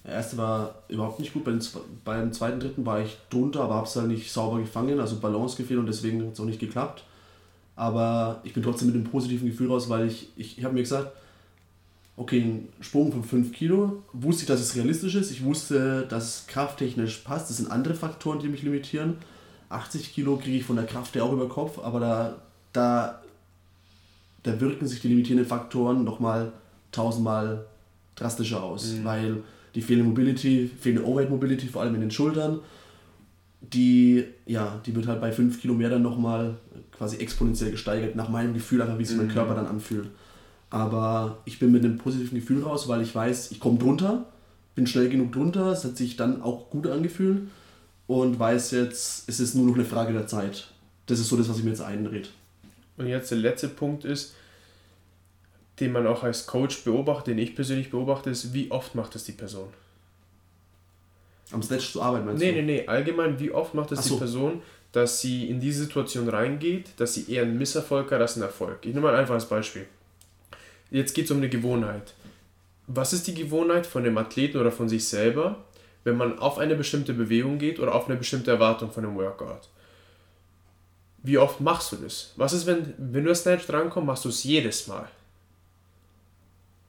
Der erste war überhaupt nicht gut. Bei beim zweiten, dritten war ich drunter, aber habe es halt nicht sauber gefangen, also Balance gefehlt und deswegen hat es auch nicht geklappt. Aber ich bin trotzdem mit einem positiven Gefühl raus, weil ich, ich, ich habe mir gesagt, okay, ein Sprung von 5 Kilo, wusste ich, dass es realistisch ist. Ich wusste, dass es krafttechnisch passt. Das sind andere Faktoren, die mich limitieren. 80 Kilo kriege ich von der Kraft her auch über Kopf, aber da, da, da wirken sich die limitierenden Faktoren nochmal tausendmal drastischer aus, mhm. weil die fehlende Mobility, fehlende Overhead Mobility, vor allem in den Schultern. die, ja, die wird halt bei 5 Kilometern nochmal quasi exponentiell gesteigert, nach meinem Gefühl, einfach wie sich mein Mhm. Körper dann anfühlt. Aber ich bin mit einem positiven Gefühl raus, weil ich weiß, ich komme drunter, bin schnell genug drunter, es hat sich dann auch gut angefühlt und weiß jetzt, es ist nur noch eine Frage der Zeit. Das ist so das, was ich mir jetzt einrede. Und jetzt der letzte Punkt ist, den man auch als Coach beobachtet, den ich persönlich beobachte, ist, wie oft macht das die Person? Am Snatch zu arbeiten, meinst Nee, du? nee, nee, allgemein, wie oft macht es Ach die so. Person, dass sie in diese Situation reingeht, dass sie eher einen Misserfolg hat als einen Erfolg? Ich nehme mal ein einfaches Beispiel. Jetzt geht es um eine Gewohnheit. Was ist die Gewohnheit von dem Athleten oder von sich selber, wenn man auf eine bestimmte Bewegung geht oder auf eine bestimmte Erwartung von einem Workout? Wie oft machst du das? Was ist, wenn, wenn du als Snatch drankommst, machst du es jedes Mal?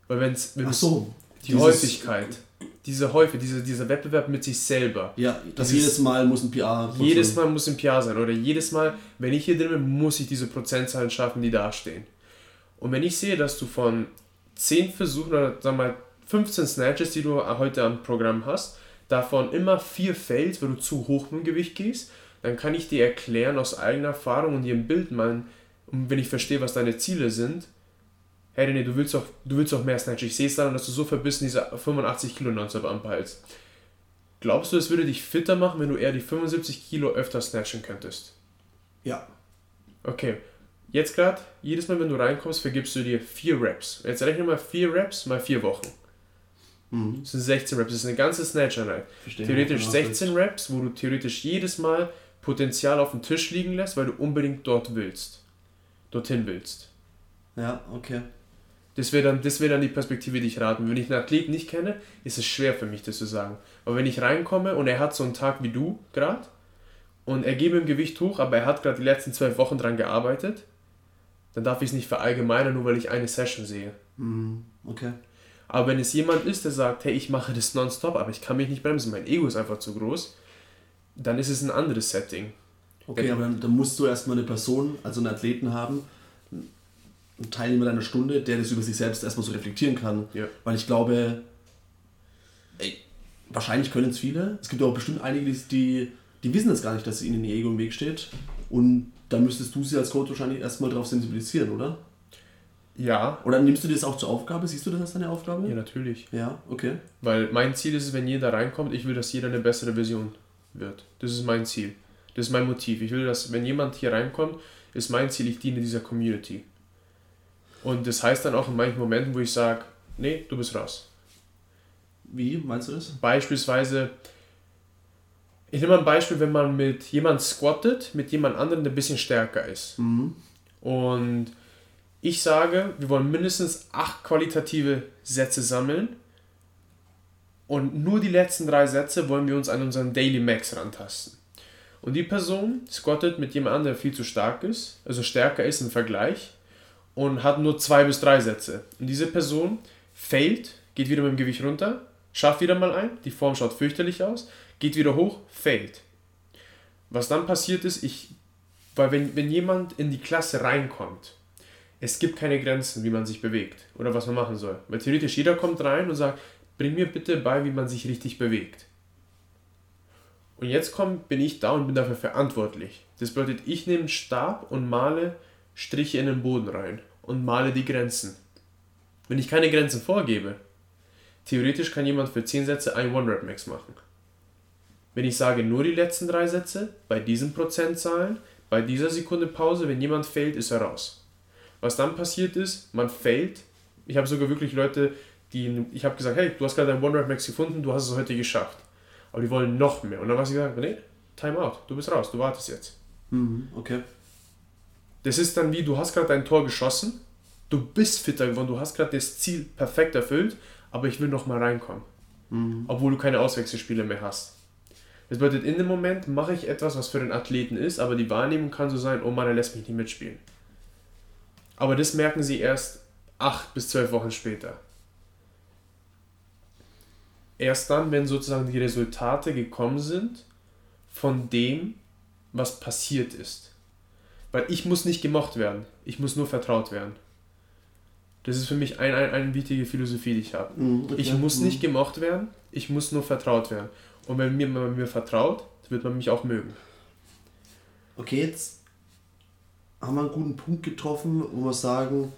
Weil wenn's, wenn Ach es so. die Häufigkeit, diese Häufig, diese, dieser Wettbewerb mit sich selber, Ja, das Dieses- jedes Mal muss ein PR. jedes Mal muss ein PR sein oder jedes Mal, wenn ich hier drin bin, muss ich diese Prozentzahlen schaffen, die da stehen. Und wenn ich sehe, dass du von 10 Versuchen oder sagen wir mal 15 Snatches, die du heute am Programm hast, davon immer 4 failst, weil du zu hoch mit dem Gewicht gehst, dann kann ich dir erklären aus eigener Erfahrung und dir ein Bild malen, und wenn ich verstehe, was deine Ziele sind, hey René, du willst doch, du willst doch mehr Snatch. Ich sehe es daran, dass du so verbissen diese 85 Kilo nonstop anpeilst. Glaubst du, es würde dich fitter machen, wenn du eher die 75 Kilo öfter snatchen könntest? Ja. Okay. Jetzt gerade, jedes Mal, wenn du reinkommst, vergibst du dir 4 Reps. Jetzt rechne mal 4 Reps mal 4 Wochen. Mhm. Das sind 16 Reps. Das ist eine ganze Snatch-Einheit. Theoretisch Ja, 16 Reps, wo du theoretisch jedes Mal Potenzial auf dem Tisch liegen lässt, weil du unbedingt dort willst. Dorthin willst. Ja, okay. Das wäre dann, das wär dann die Perspektive, die ich raten. Wenn ich einen Athleten nicht kenne, ist es schwer für mich, das zu sagen. Aber wenn ich reinkomme und er hat so einen Tag wie du gerade und er gebe ihm Gewicht hoch, aber er hat gerade die letzten zwölf Wochen dran gearbeitet, dann darf ich es nicht verallgemeinern, nur weil ich eine Session sehe. Mhm. Okay. Aber wenn es jemand ist, der sagt, hey, ich mache das nonstop, aber ich kann mich nicht bremsen, mein Ego ist einfach zu groß, dann ist es ein anderes Setting. Okay, aber dann, dann musst du erstmal eine Person, also einen Athleten haben, einen Teilnehmer deiner Stunde, der das über sich selbst erstmal so reflektieren kann. Ja. Weil ich glaube, ey, wahrscheinlich können es viele. Es gibt auch bestimmt einige, die, die, wissen jetzt gar nicht, dass ihnen ihr Ego im Weg steht. Und da müsstest du sie als Coach wahrscheinlich erstmal darauf sensibilisieren, oder? Ja, Oder nimmst du dir das auch zur Aufgabe? Siehst du das als deine Aufgabe? ja, natürlich. Ja, okay. Weil mein Ziel ist es, wenn jeder reinkommt, ich will, dass jeder eine bessere Version wird. Das ist mein Ziel. Das ist mein Motiv. Ich will, dass, wenn jemand hier reinkommt, ist mein Ziel, ich diene dieser Community. Und das heißt dann auch in manchen Momenten, wo ich sage, nee, du bist raus. Wie meinst du das? Beispielsweise, ich nehme mal ein Beispiel, wenn man mit jemand squattet, mit jemand anderem, der ein bisschen stärker ist. Mhm. Und ich sage, wir wollen mindestens acht qualitative Sätze sammeln. Und nur die letzten drei Sätze wollen wir uns an unseren Daily Max rantasten. Und die Person squattet mit jemand anderem, der viel zu stark ist, also stärker ist im Vergleich, und hat nur zwei bis drei Sätze. Und diese Person failt, geht wieder mit dem Gewicht runter, schafft wieder mal ein, die Form schaut fürchterlich aus, geht wieder hoch, failt. Was dann passiert ist, ich, weil wenn, wenn jemand in die Klasse reinkommt, es gibt keine Grenzen, wie man sich bewegt oder was man machen soll. Weil theoretisch jeder kommt rein und sagt, bring mir bitte bei, wie man sich richtig bewegt. Und jetzt kommt, bin ich da und bin dafür verantwortlich. Das bedeutet, ich nehme einen Stab und male Striche in den Boden rein und male die Grenzen. Wenn ich keine Grenzen vorgebe, theoretisch kann jemand für 10 Sätze ein One-Rep-Max machen. Wenn ich sage nur die letzten drei Sätze, bei diesen Prozentzahlen, bei dieser Sekunde Pause, wenn jemand fällt, ist er raus. Was dann passiert ist, man fällt. Ich habe sogar wirklich Leute, die, ich habe gesagt, hey, du hast gerade ein One-Rep-Max gefunden, du hast es heute geschafft. Aber die wollen noch mehr. Und dann war sie gesagt, nee, Time out, du bist raus, du wartest jetzt. Mhm. Okay. Das ist dann wie, du hast gerade dein Tor geschossen, du bist fitter geworden, du hast gerade das Ziel perfekt erfüllt, aber ich will noch mal reinkommen. Mhm. Obwohl du keine Auswechselspiele mehr hast. Das bedeutet, in dem Moment mache ich etwas, was für den Athleten ist, aber die Wahrnehmung kann so sein, oh Mann, er lässt mich nicht mitspielen. Aber das merken sie erst acht bis zwölf Wochen später. Erst dann, wenn sozusagen die Resultate gekommen sind von dem, was passiert ist. Weil ich muss nicht gemocht werden, ich muss nur vertraut werden. Das ist für mich eine, ein, eine wichtige Philosophie, die ich habe. Mhm. Okay. Ich muss Mhm. nicht gemocht werden, ich muss nur vertraut werden. Und wenn mir, man mir vertraut, wird man mich auch mögen. Okay, jetzt haben wir einen guten Punkt getroffen, wo wir sagen,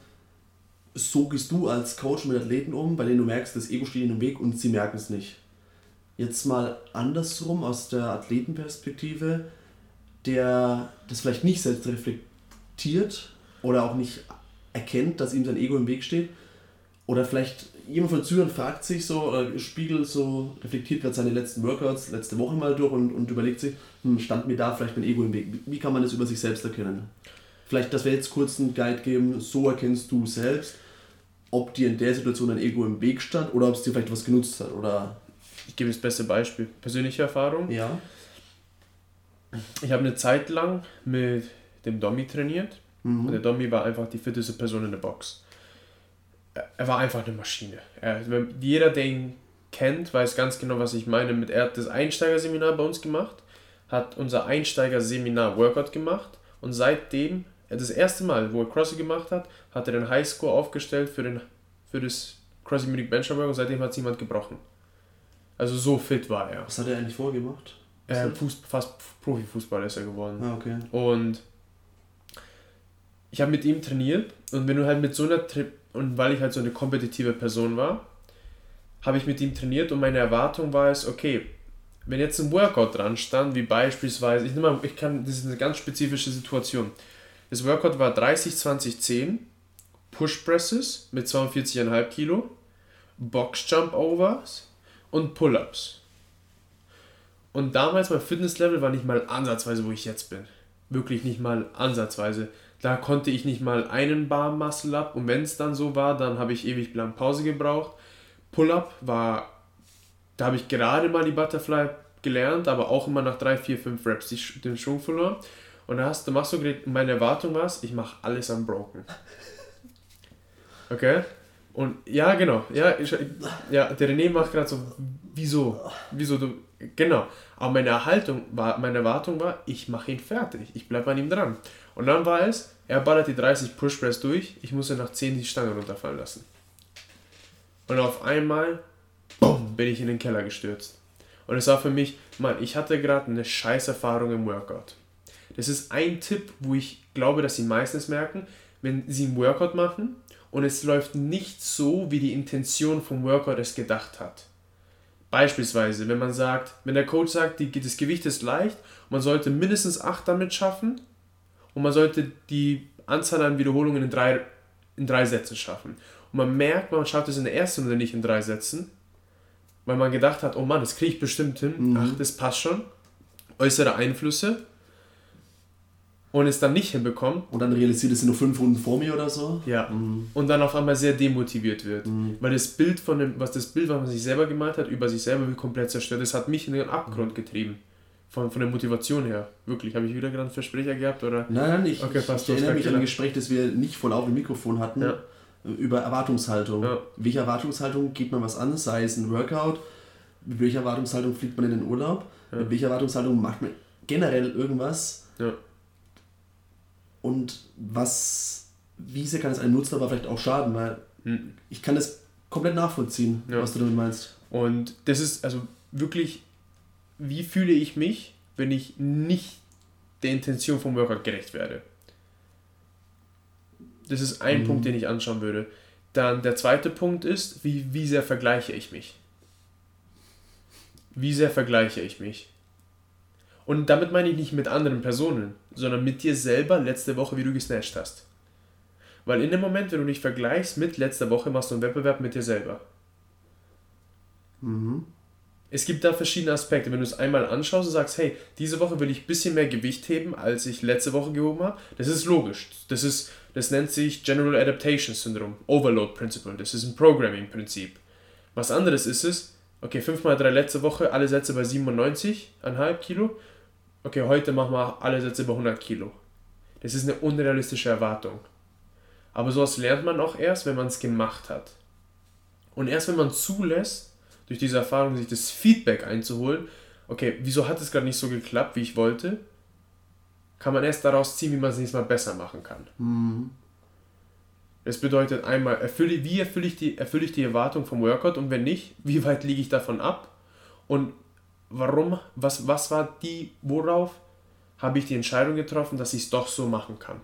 so gehst du als Coach mit Athleten um, bei denen du merkst, das Ego steht in dem Weg und sie merken es nicht. Jetzt mal andersrum aus der Athletenperspektive, der das vielleicht nicht selbst reflektiert oder auch nicht erkennt, dass ihm sein Ego im Weg steht. Oder vielleicht jemand von Zürich fragt sich so, oder spiegelt so, reflektiert gerade seine letzten Workouts letzte Woche mal durch und, und überlegt sich, hm, stand mir da vielleicht mein Ego im Weg? Wie kann man das über sich selbst erkennen? Vielleicht, dass wir jetzt kurz einen Guide geben, so erkennst du selbst, ob dir in der Situation ein Ego im Weg stand oder ob es dir vielleicht was genutzt hat. Oder ich gebe das beste Beispiel. Persönliche Erfahrung. Ja. Ich habe eine Zeit lang mit dem Domi trainiert. Mhm. Und der Domi war einfach die fitteste Person in der Box. Er war einfach eine Maschine. Er, jeder, der ihn kennt, weiß ganz genau, was ich meine. Mit, er hat das Einsteigerseminar bei uns gemacht, hat unser Einsteigerseminar Workout gemacht und seitdem das erste Mal, wo er CrossFit gemacht hat, hat er den Highscore aufgestellt für, den, für das CrossFit Munich Benchmark und seitdem hat es niemand gebrochen. Also so fit war er. Was hat er eigentlich vorgemacht? Äh, Fuß, fast Profifußballer ist er geworden. Ah, okay. Und ich habe mit ihm trainiert und wenn du halt mit so einer Tri und weil ich halt so eine kompetitive Person war, habe ich mit ihm trainiert und meine Erwartung war es, okay, wenn jetzt ein Workout dran stand, wie beispielsweise, ich nehme mal, ich kann, das ist eine ganz spezifische Situation. Das Workout war 30, 20, 10, Push Presses mit 42,5 Kilo, Box Jump Overs und Pull-Ups. Und damals mein Fitnesslevel war nicht mal ansatzweise, wo ich jetzt bin. Wirklich nicht mal ansatzweise. Da konnte ich nicht mal einen Bar Muscle Up und wenn es dann so war, dann habe ich ewig lang Pause gebraucht. Pull-Up war, da habe ich gerade mal die Butterfly gelernt, aber auch immer nach 3, 4, 5 Reps den Schwung verloren. Und da hast du machst du meine Erwartung was, ich mache alles am Broken. Okay? Und ja, genau. Ja, ich, ja der René macht gerade so, wieso? Wieso du? Genau. Aber meine Erhaltung war, meine Erwartung war, ich mache ihn fertig. Ich bleibe an ihm dran. Und dann war es, er ballert die 30 Push Press durch, ich muss ja nach 10 die Stange runterfallen lassen. Und auf einmal, boom, bin ich in den Keller gestürzt. Und es war für mich, Mann, ich hatte gerade eine scheiß Erfahrung im Workout. Das ist ein Tipp, wo ich glaube, dass sie meistens merken, wenn sie einen Workout machen und es läuft nicht so, wie die Intention vom Workout es gedacht hat. Beispielsweise, wenn man sagt, wenn der Coach sagt, die, das Gewicht ist leicht, man sollte mindestens 8 damit schaffen und man sollte die Anzahl an Wiederholungen in drei, in drei Sätzen schaffen. Und man merkt, man schafft es in der ersten Runde nicht in drei Sätzen, weil man gedacht hat, oh Mann, das kriege ich bestimmt hin, mhm. ach, das passt schon. Äußere Einflüsse, und es dann nicht hinbekommt. Und dann realisiert, es sind nur fünf Runden vor mir oder so. Ja. Mhm. Und dann auf einmal sehr demotiviert wird. Mhm. Weil das Bild von dem, was das Bild, was man sich selber gemalt hat, über sich selber komplett zerstört. Das hat mich in den Abgrund getrieben. Von, von der Motivation her. Wirklich. Habe ich wieder gerade einen Versprecher gehabt? Oder? Nein, nein, ich, okay, ich, ich erinnere mich an ein Gespräch, das wir nicht vor laufendem Mikrofon hatten. Ja. Über Erwartungshaltung. Ja. Welche Erwartungshaltung geht man was an? Sei es ein Workout, mit welcher Erwartungshaltung fliegt man in den Urlaub, ja. mit welcher Erwartungshaltung macht man generell irgendwas. Ja und was, wie sehr kann es einem nutzen, aber vielleicht auch schaden, weil hm. ich kann das komplett nachvollziehen, ja. was du damit meinst. Und das ist also wirklich, wie fühle ich mich, wenn ich nicht der Intention vom Workout gerecht werde? Das ist ein mhm. Punkt, den ich anschauen würde. Dann der zweite Punkt ist, wie, wie sehr vergleiche ich mich? Wie sehr vergleiche ich mich? Und damit meine ich nicht mit anderen Personen, sondern mit dir selber letzte Woche, wie du gesnatcht hast. Weil in dem Moment, wenn du dich vergleichst mit letzter Woche, machst du einen Wettbewerb mit dir selber. Mhm. Es gibt da verschiedene Aspekte. Wenn du es einmal anschaust und sagst, hey, diese Woche will ich ein bisschen mehr Gewicht heben, als ich letzte Woche gehoben habe, das ist logisch. Das, ist, das nennt sich General Adaptation Syndrome, Overload Principle. Das ist ein Programming-Prinzip. Was anderes ist es, okay, 5 mal 3 letzte Woche, alle Sätze bei 97,5 Kilo okay, heute machen wir alle Sätze über 100 Kilo. Das ist eine unrealistische Erwartung. Aber sowas lernt man auch erst, wenn man es gemacht hat. Und erst wenn man zulässt, durch diese Erfahrung sich das Feedback einzuholen, okay, wieso hat es gerade nicht so geklappt, wie ich wollte, kann man erst daraus ziehen, wie man es nächstes Mal besser machen kann. Mhm. Das bedeutet einmal, erfülle, wie erfülle ich, die, erfülle ich die Erwartung vom Workout und wenn nicht, wie weit liege ich davon ab? Und warum, was, was war die, worauf habe ich die Entscheidung getroffen, dass ich es doch so machen kann.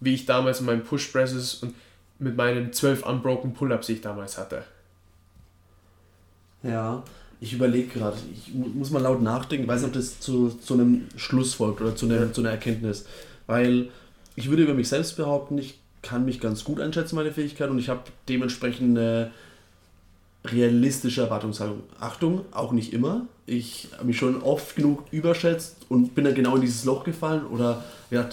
Wie ich damals in meinen Push-Presses und mit meinen 12 Unbroken Pull-Ups, die ich damals hatte. Ja, ich überlege gerade, ich muss mal laut nachdenken, ich weiß nicht, ob das zu, zu einem Schluss folgt oder zu, einem, ja. zu einer Erkenntnis. Weil ich würde über mich selbst behaupten, ich kann mich ganz gut einschätzen, meine Fähigkeit, und ich habe dementsprechend eine realistische Erwartungshaltung. Achtung, auch nicht immer. Ich habe mich schon oft genug überschätzt und bin dann genau in dieses Loch gefallen oder ja,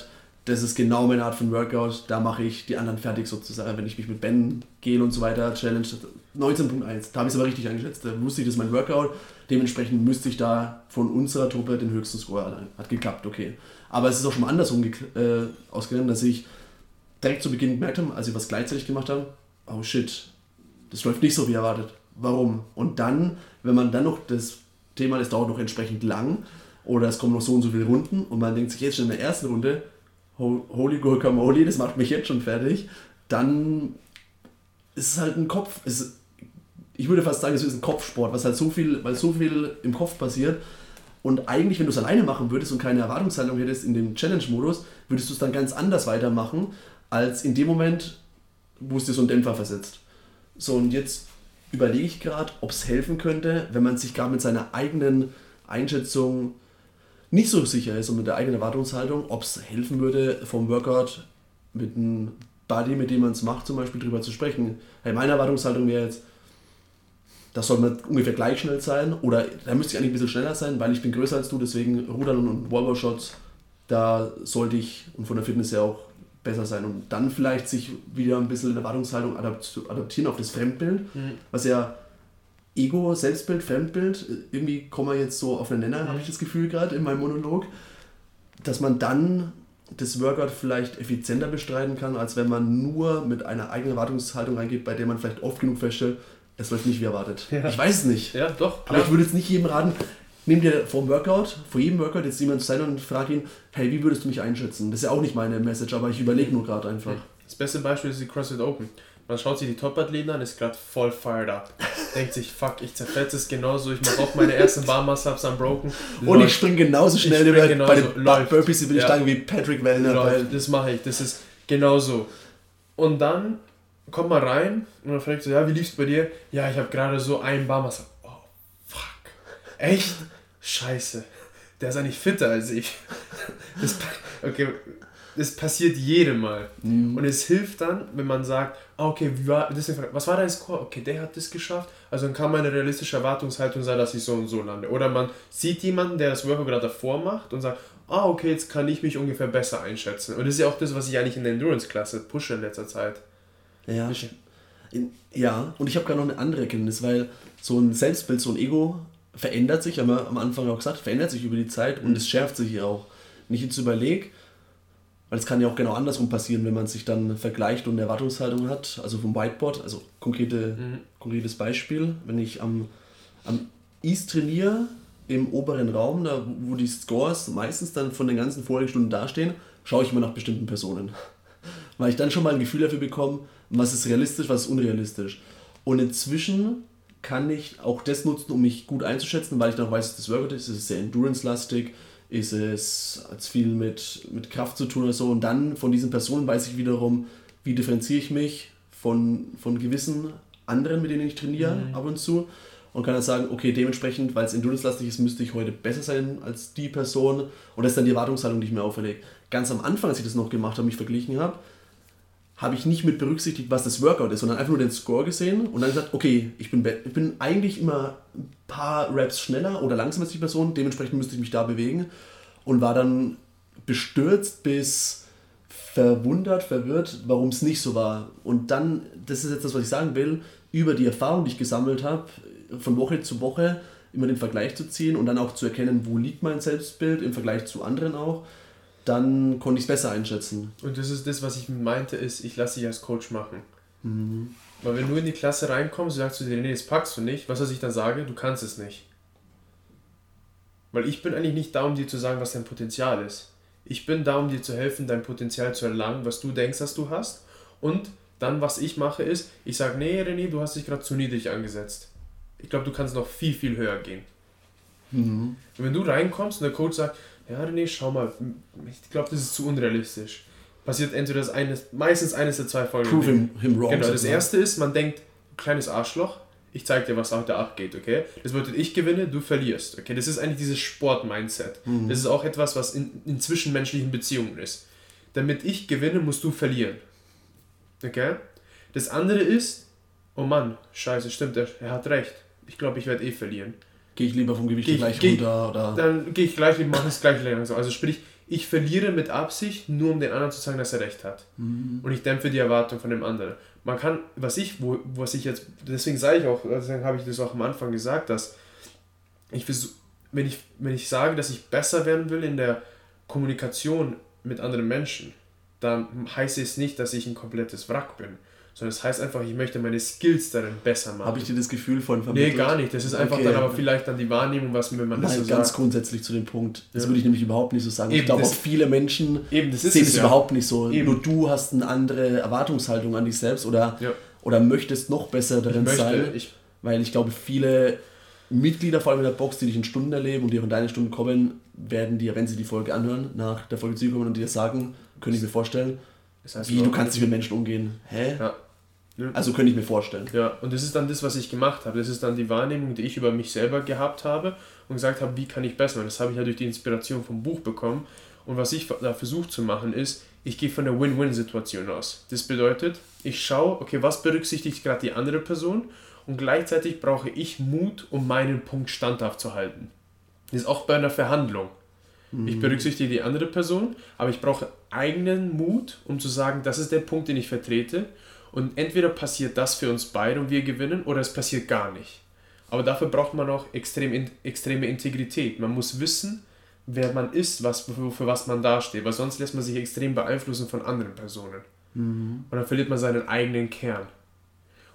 das ist genau meine Art von Workout, da mache ich die anderen fertig sozusagen, wenn ich mich mit Ben, Gel und so weiter challenge. 19.1, da habe ich es aber richtig eingeschätzt, da wusste ich, das ist mein Workout, dementsprechend müsste ich da von unserer Truppe den höchsten Score erlangen. Hat geklappt, okay. Aber es ist auch schon mal andersrum äh, ausgegangen, dass ich direkt zu Beginn gemerkt habe, als ich was gleichzeitig gemacht habe, oh shit, das läuft nicht so wie erwartet. Warum? Und dann, wenn man dann noch das Thema, das dauert noch entsprechend lang oder es kommen noch so und so viele Runden und man denkt sich jetzt schon in der ersten Runde, Holy Guacamole, das macht mich jetzt schon fertig, dann ist es halt ein Kopf, ist, ich würde fast sagen, es ist ein Kopfsport, was halt so viel, weil so viel im Kopf passiert. Und eigentlich, wenn du es alleine machen würdest und keine Erwartungshaltung hättest in dem Challenge-Modus, würdest du es dann ganz anders weitermachen, als in dem Moment, wo es dir so einen Dämpfer versetzt. So, und jetzt überlege ich gerade, ob es helfen könnte, wenn man sich gerade mit seiner eigenen Einschätzung nicht so sicher ist und mit der eigenen Erwartungshaltung, ob es helfen würde, vom Workout mit einem Buddy, mit dem man es macht, zum Beispiel drüber zu sprechen. Hey, meine Erwartungshaltung wäre jetzt, das soll man ungefähr gleich schnell sein oder da müsste ich eigentlich ein bisschen schneller sein, weil ich bin größer als du, deswegen Rudern und Wallball-Shots, da sollte ich und von der Fitness her auch besser sein und dann vielleicht sich wieder ein bisschen in der Erwartungshaltung adaptieren auf das Fremdbild, mhm. was ja Ego, Selbstbild, Fremdbild, irgendwie kommen wir jetzt so auf einen Nenner, mhm. habe ich das Gefühl gerade in meinem Monolog, dass man dann das Workout vielleicht effizienter bestreiten kann, als wenn man nur mit einer eigenen Erwartungshaltung reingeht, bei der man vielleicht oft genug feststellt, es läuft nicht wie erwartet. Ja. Ich weiß es nicht. Ja, doch. Klar. Aber ich würde jetzt nicht jedem raten, nimm dir vor dem Workout, vor jedem Workout jetzt jemand sein und frag ihn, hey, wie würdest du mich einschätzen? Das ist ja auch nicht meine Message, aber ich überlege nur gerade einfach. Das beste Beispiel ist die CrossFit Open. Man schaut sich die Top-Athleten an, ist gerade voll fired up. Denkt sich, fuck, ich zerfetze es genauso, ich mache auch meine ersten Bar Muscle-Ups unbroken. Und ich springe genauso schnell spring genauso, bei den läuft. Burpees über die ja. Stange wie Patrick Wellner. Läuft. Das mache ich, das ist genauso. Und dann kommt man rein und man fragt so, ja, wie lief's bei dir? Ja, ich habe gerade so einen Bar Muscle. Oh, fuck. Echt? Scheiße. Der ist eigentlich fitter als ich. Das, okay, das passiert jedem Mal. Mhm. Und es hilft dann, wenn man sagt, ah, okay, war, das was war dein Score? Okay, der hat das geschafft. Also dann kann meine realistische Erwartungshaltung sein, dass ich so und so lande. Oder man sieht jemanden, der das Workout gerade davor macht und sagt, ah, okay, jetzt kann ich mich ungefähr besser einschätzen. Und das ist ja auch das, was ich eigentlich in der Endurance-Klasse pushe in letzter Zeit. Ja. In, ja, und ich habe gerade noch eine andere Erkenntnis, weil so ein Selbstbild, so ein Ego verändert sich, haben wir am Anfang auch gesagt, verändert sich über die Zeit und mhm. es schärft sich hier auch. Ich jetzt überlege, weil es kann ja auch genau andersrum passieren, wenn man sich dann vergleicht und eine Erwartungshaltung hat, also vom Whiteboard, also konkrete, mhm. konkretes Beispiel, wenn ich am, am East trainiere, im oberen Raum, da wo die Scores meistens dann von den ganzen vorigen Stunden dastehen, schaue ich immer nach bestimmten Personen. Weil ich dann schon mal ein Gefühl dafür bekomme, was ist realistisch, was ist unrealistisch. Und inzwischen kann ich auch das nutzen, um mich gut einzuschätzen, weil ich dann weiß, dass das Workout ist, es ist sehr endurance-lastig, ist es hat viel mit, mit Kraft zu tun oder so. Und dann von diesen Personen weiß ich wiederum, wie differenziere ich mich von, von gewissen anderen, mit denen ich trainiere, mhm. ab und zu. Und kann dann sagen, okay, dementsprechend, weil es endurance-lastig ist, müsste ich heute besser sein als die Person. Und das ist dann die Erwartungshaltung, die ich mir auferlege. Ganz am Anfang, als ich das noch gemacht habe, mich verglichen habe, habe ich nicht mit berücksichtigt, was das Workout ist, sondern einfach nur den Score gesehen und dann gesagt, okay, ich bin, ich bin eigentlich immer ein paar Raps schneller oder langsamer als die Person, dementsprechend müsste ich mich da bewegen und war dann bestürzt bis verwundert, verwirrt, warum es nicht so war. Und dann, das ist jetzt das, was ich sagen will, über die Erfahrung, die ich gesammelt habe, von Woche zu Woche immer den Vergleich zu ziehen und dann auch zu erkennen, wo liegt mein Selbstbild im Vergleich zu anderen auch dann konnte ich es besser einschätzen. Und das ist das, was ich meinte, ist, ich lasse dich als Coach machen. Mhm. Weil wenn du in die Klasse reinkommst, sagst du dir, nee, das packst du nicht. Was, was ich dann sage, du kannst es nicht. Weil ich bin eigentlich nicht da, um dir zu sagen, was dein Potenzial ist. Ich bin da, um dir zu helfen, dein Potenzial zu erlangen, was du denkst, dass du hast. Und dann, was ich mache, ist, ich sage, nee, René, du hast dich gerade zu niedrig angesetzt. ich glaube, du kannst noch viel, viel höher gehen. Mhm. Und wenn du reinkommst und der Coach sagt, ja, René, schau mal, ich glaube, das ist zu unrealistisch. Passiert entweder das eine, meistens eines der zwei Folgen. Prove him, him wrong. Genau, das erste ist, man denkt, kleines Arschloch, ich zeig dir, was heute abgeht, okay? Das bedeutet, ich gewinne, du verlierst, okay? Das ist eigentlich dieses Sport-Mindset. Mhm. Das ist auch etwas, was in, in zwischenmenschlichen Beziehungen ist. Damit ich gewinne, musst du verlieren. Okay? Das andere ist, oh Mann, scheiße, stimmt, er, er hat recht. Ich glaube, ich werde eh verlieren. Gehe ich lieber vom Gewicht geh, gleich geh, runter? Oder? Dann gehe ich gleich, mache es gleich langsam. Also sprich, ich verliere mit Absicht, nur um den anderen zu sagen, dass er recht hat. Mhm. Und ich dämpfe die Erwartung von dem anderen. Man kann, was ich, wo, was ich jetzt, deswegen sage ich auch, deswegen habe ich das auch am Anfang gesagt, dass ich versuche, wenn ich, wenn ich sage, dass ich besser werden will in der Kommunikation mit anderen Menschen, dann heißt es nicht, dass ich ein komplettes Wrack bin sondern das heißt einfach, ich möchte meine Skills darin besser machen. Habe ich dir das Gefühl von vermittelt? Nee, gar nicht. Das ist einfach okay. dann aber vielleicht dann die Wahrnehmung, was wenn man das Nein, so ganz sagt. grundsätzlich zu dem Punkt. Das ja. würde ich nämlich überhaupt nicht so sagen. Eben, ich glaube auch viele Menschen eben, das sehen es ja. überhaupt nicht so. Eben. Nur du hast eine andere Erwartungshaltung an dich selbst oder, ja. oder möchtest noch besser darin möchte, sein. Ich, weil ich glaube, viele Mitglieder, vor allem in der Box, die dich in Stunden erleben und die auch in deine Stunden kommen, werden dir, wenn sie die Folge anhören, nach der Folge zukommen und dir sagen, könnte ich mir vorstellen, das heißt, wie du kannst nicht mit Menschen umgehen. Hä? Ja. Also könnte ich mir vorstellen. Ja, und das ist dann das, was ich gemacht habe. Das ist dann die Wahrnehmung, die ich über mich selber gehabt habe und gesagt habe, wie kann ich besser. Und das habe ich ja durch die Inspiration vom Buch bekommen. Und was ich da versucht zu machen, ist, ich gehe von der Win-Win-Situation aus. Das bedeutet, ich schaue, okay, was berücksichtigt gerade die andere Person und gleichzeitig brauche ich Mut, um meinen Punkt standhaft zu halten. Das ist auch bei einer Verhandlung. Mhm. Ich berücksichtige die andere Person, aber ich brauche eigenen Mut, um zu sagen, das ist der Punkt, den ich vertrete und entweder passiert das für uns beide und wir gewinnen oder es passiert gar nicht. Aber dafür braucht man auch extrem, extreme Integrität. Man muss wissen, wer man ist, was, für, für was man dasteht, weil sonst lässt man sich extrem beeinflussen von anderen Personen. Mhm. Und dann verliert man seinen eigenen Kern.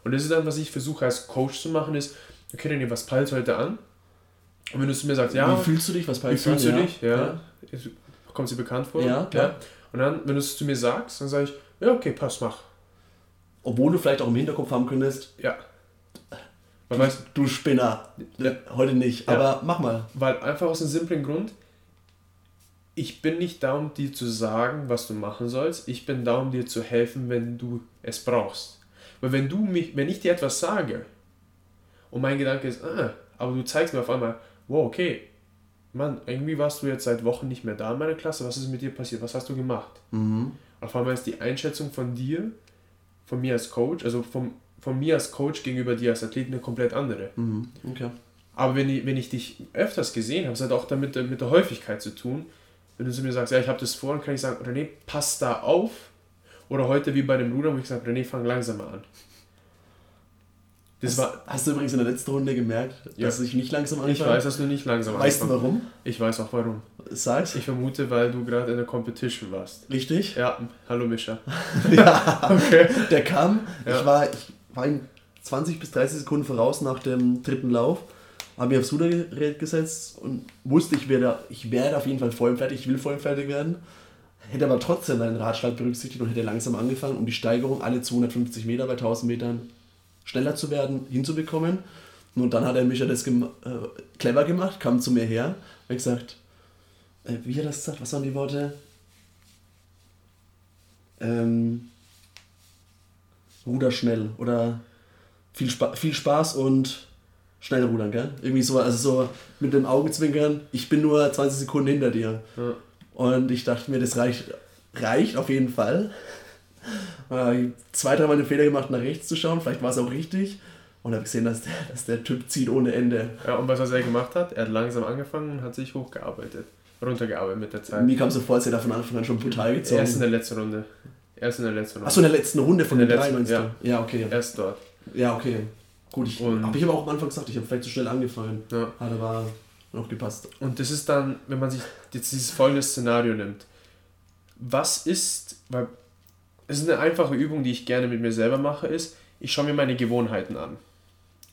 Und das ist dann, was ich versuche als Coach zu machen, ist, okay, René, was peilst du heute an? Und wenn du zu mir sagst, ja. Wie fühlst du dich? Was an? Wie fühlst du dich? Ja. ja. Kommt dir bekannt vor? Ja. Ja. Und dann, wenn du es zu mir sagst, dann sage ich, ja, okay, pass, mach obwohl du vielleicht auch im Hinterkopf haben könntest, ja. Weil, weißt, du Spinner, ja. heute nicht, ja. aber mach mal. Weil einfach aus einem simplen Grund, ich bin nicht da, um dir zu sagen, was du machen sollst, ich bin da, um dir zu helfen, wenn du es brauchst. Weil wenn du mich, wenn ich dir etwas sage und mein Gedanke ist, ah, aber du zeigst mir auf einmal, wow, okay, Mann, irgendwie warst du jetzt seit Wochen nicht mehr da in meiner Klasse, was ist mit dir passiert, was hast du gemacht? Mhm. Auf einmal ist die Einschätzung von dir von mir als Coach, also vom, von mir als Coach gegenüber dir als Athlet eine komplett andere. Mhm. Okay. Aber wenn ich, wenn ich dich öfters gesehen habe, es hat auch damit mit der Häufigkeit zu tun. Wenn du zu mir sagst, ja, ich habe das vor, dann kann ich sagen, René, pass da auf. Oder heute wie bei dem Bruder, wo ich sage, René, fang langsamer an. Das hast, war, hast du übrigens in der letzten Runde gemerkt, ja. dass ich nicht langsam anfange? Ich weiß, dass du nicht langsam Weißt du warum? Ich weiß auch warum. Sag's. Ich vermute, weil du gerade in der Competition warst. Richtig? Ja, hallo Mischa. ja, okay. Der kam, ja. ich, war, ich war in 20 bis 30 Sekunden voraus nach dem dritten Lauf, habe mich aufs Rudergerät gesetzt und wusste, ich werde, ich werde auf jeden Fall voll fertig, ich will voll fertig werden. Hätte aber trotzdem meinen Ratschlag berücksichtigt und hätte langsam angefangen, um die Steigerung alle 250 Meter bei 1000 Metern schneller zu werden, hinzubekommen. Und dann hat er mich ja das gem äh, clever gemacht, kam zu mir her und gesagt, äh, wie hat er das gesagt? Was waren die Worte? Ähm, Ruder schnell oder viel, Spa viel Spaß und schnell rudern, gell? Irgendwie so, also so mit dem Augenzwinkern, ich bin nur 20 Sekunden hinter dir. Ja. Und ich dachte mir, das reicht, reicht auf jeden Fall. Äh, zwei, dreimal den Fehler gemacht, nach rechts zu schauen, vielleicht war es auch richtig. Und habe gesehen, dass der, dass der Typ zieht ohne Ende. Ja, und was er gemacht hat, er hat langsam angefangen und hat sich hochgearbeitet. Runtergearbeitet mit der Zeit. Mir kam so vor, als er da von Anfang an schon brutal gezogen. Erst in der letzten Runde. Erst in der letzten Runde. Achso, in der letzten Runde von den drei meinst ja. du? Ja, okay. Erst dort. Ja, okay. Gut, ich habe ich aber auch am Anfang gesagt, ich habe vielleicht zu schnell angefangen. Ja. Aber noch gepasst. Und das ist dann, wenn man sich jetzt dieses folgende Szenario nimmt. Was ist, weil es ist eine einfache Übung, die ich gerne mit mir selber mache, ist, ich schaue mir meine Gewohnheiten an.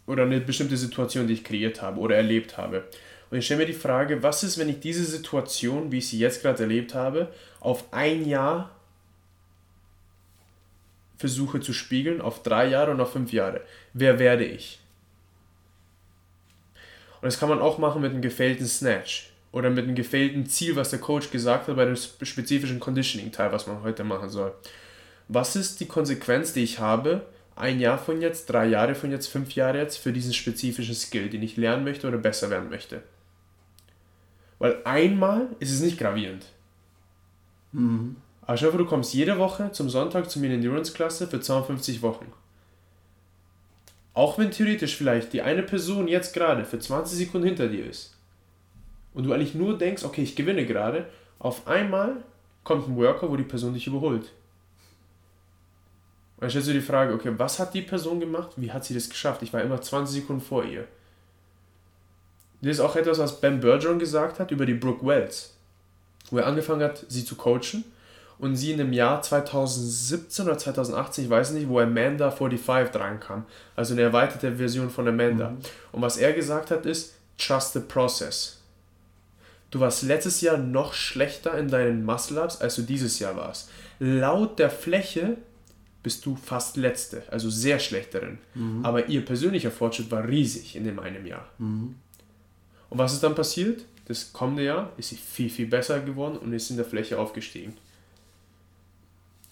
Oder eine bestimmte Situation, die ich kreiert habe oder erlebt habe. Und ich stelle mir die Frage, was ist, wenn ich diese Situation, wie ich sie jetzt gerade erlebt habe, auf ein Jahr versuche zu spiegeln, auf drei Jahre und auf fünf Jahre? Wer werde ich? Und das kann man auch machen mit einem gefällten Snatch oder mit einem gefällten Ziel, was der Coach gesagt hat bei dem spezifischen Conditioning-Teil, was man heute machen soll. Was ist die Konsequenz, die ich habe, ein Jahr von jetzt, drei Jahre von jetzt, fünf Jahre jetzt, für diesen spezifischen Skill, den ich lernen möchte oder besser werden möchte? Weil einmal ist es nicht gravierend. Mhm. Aber schau, du kommst jede Woche zum Sonntag zu mir in Endurance-Klasse für 52 Wochen. Auch wenn theoretisch vielleicht die eine Person jetzt gerade für 20 Sekunden hinter dir ist und du eigentlich nur denkst, okay, ich gewinne gerade, auf einmal kommt ein Worker, wo die Person dich überholt. Dann stellst du die Frage, okay, was hat die Person gemacht? Wie hat sie das geschafft? Ich war immer 20 Sekunden vor ihr. Das ist auch etwas, was Ben Bergeron gesagt hat über die Brooke Wells, wo er angefangen hat, sie zu coachen und sie in dem Jahr 2017 oder 2018, ich weiß nicht, wo Amanda 45 drankam. Also eine erweiterte Version von Amanda. Mhm. Und was er gesagt hat ist, trust the process. Du warst letztes Jahr noch schlechter in deinen Muscle-Ups, als du dieses Jahr warst. Laut der Fläche bist du fast Letzte, also sehr schlecht darin. Mhm. Aber ihr persönlicher Fortschritt war riesig in dem einen Jahr. Mhm. Und was ist dann passiert? Das kommende Jahr ist sie viel, viel besser geworden und ist in der Fläche aufgestiegen.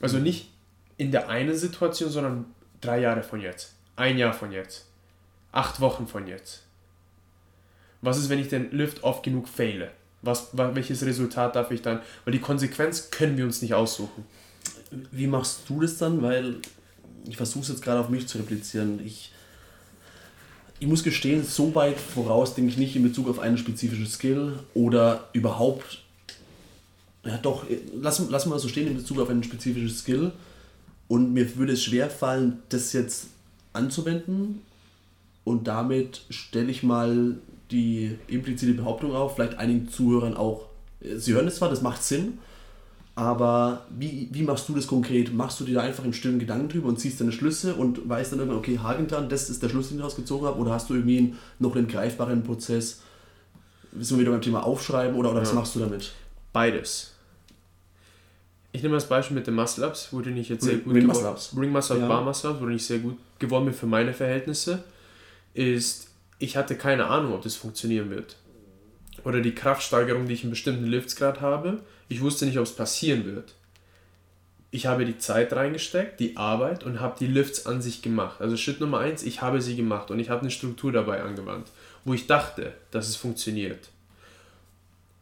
Also nicht in der einen Situation, sondern drei Jahre von jetzt, ein Jahr von jetzt, acht Wochen von jetzt. Was ist, wenn ich den Lift oft genug fehle? Was, welches Resultat darf ich dann? Weil die Konsequenz können wir uns nicht aussuchen. Wie machst du das dann? Weil ich versuche es jetzt gerade auf mich zu replizieren. Ich, ich muss gestehen, so weit voraus denke ich nicht in Bezug auf einen spezifischen Skill oder überhaupt ja doch, lass, lass mal so stehen in Bezug auf ein spezifisches Skill. Und mir würde es schwer fallen, das jetzt anzuwenden. Und damit stelle ich mal die implizite Behauptung auf, vielleicht einigen Zuhörern auch. Sie hören es zwar, das macht Sinn, aber wie, wie machst du das konkret? Machst du dir da einfach im stillen Gedanken drüber und ziehst deine Schlüsse und weißt dann irgendwann, okay, Hagentan, das ist der Schluss, den ich rausgezogen habe? Oder hast du irgendwie einen, noch einen greifbaren Prozess? Wissen wir wieder beim Thema Aufschreiben oder, oder ja. was machst du damit? Beides. Ich nehme das Beispiel mit den Muscle-Ups, wo du nicht jetzt sehr gut Ring Ups. Ring Muscle Ups, ja. Bar Muscle Ups, wo du nicht sehr gut geworden bin für meine Verhältnisse, ist, ich hatte keine Ahnung, ob das funktionieren wird. Oder die Kraftsteigerung, die ich in bestimmten Lifts gerade habe, ich wusste nicht, ob es passieren wird. Ich habe die Zeit reingesteckt, die Arbeit und habe die Lifts an sich gemacht. Also Schritt Nummer eins, ich habe sie gemacht und ich habe eine Struktur dabei angewandt, wo ich dachte, dass es funktioniert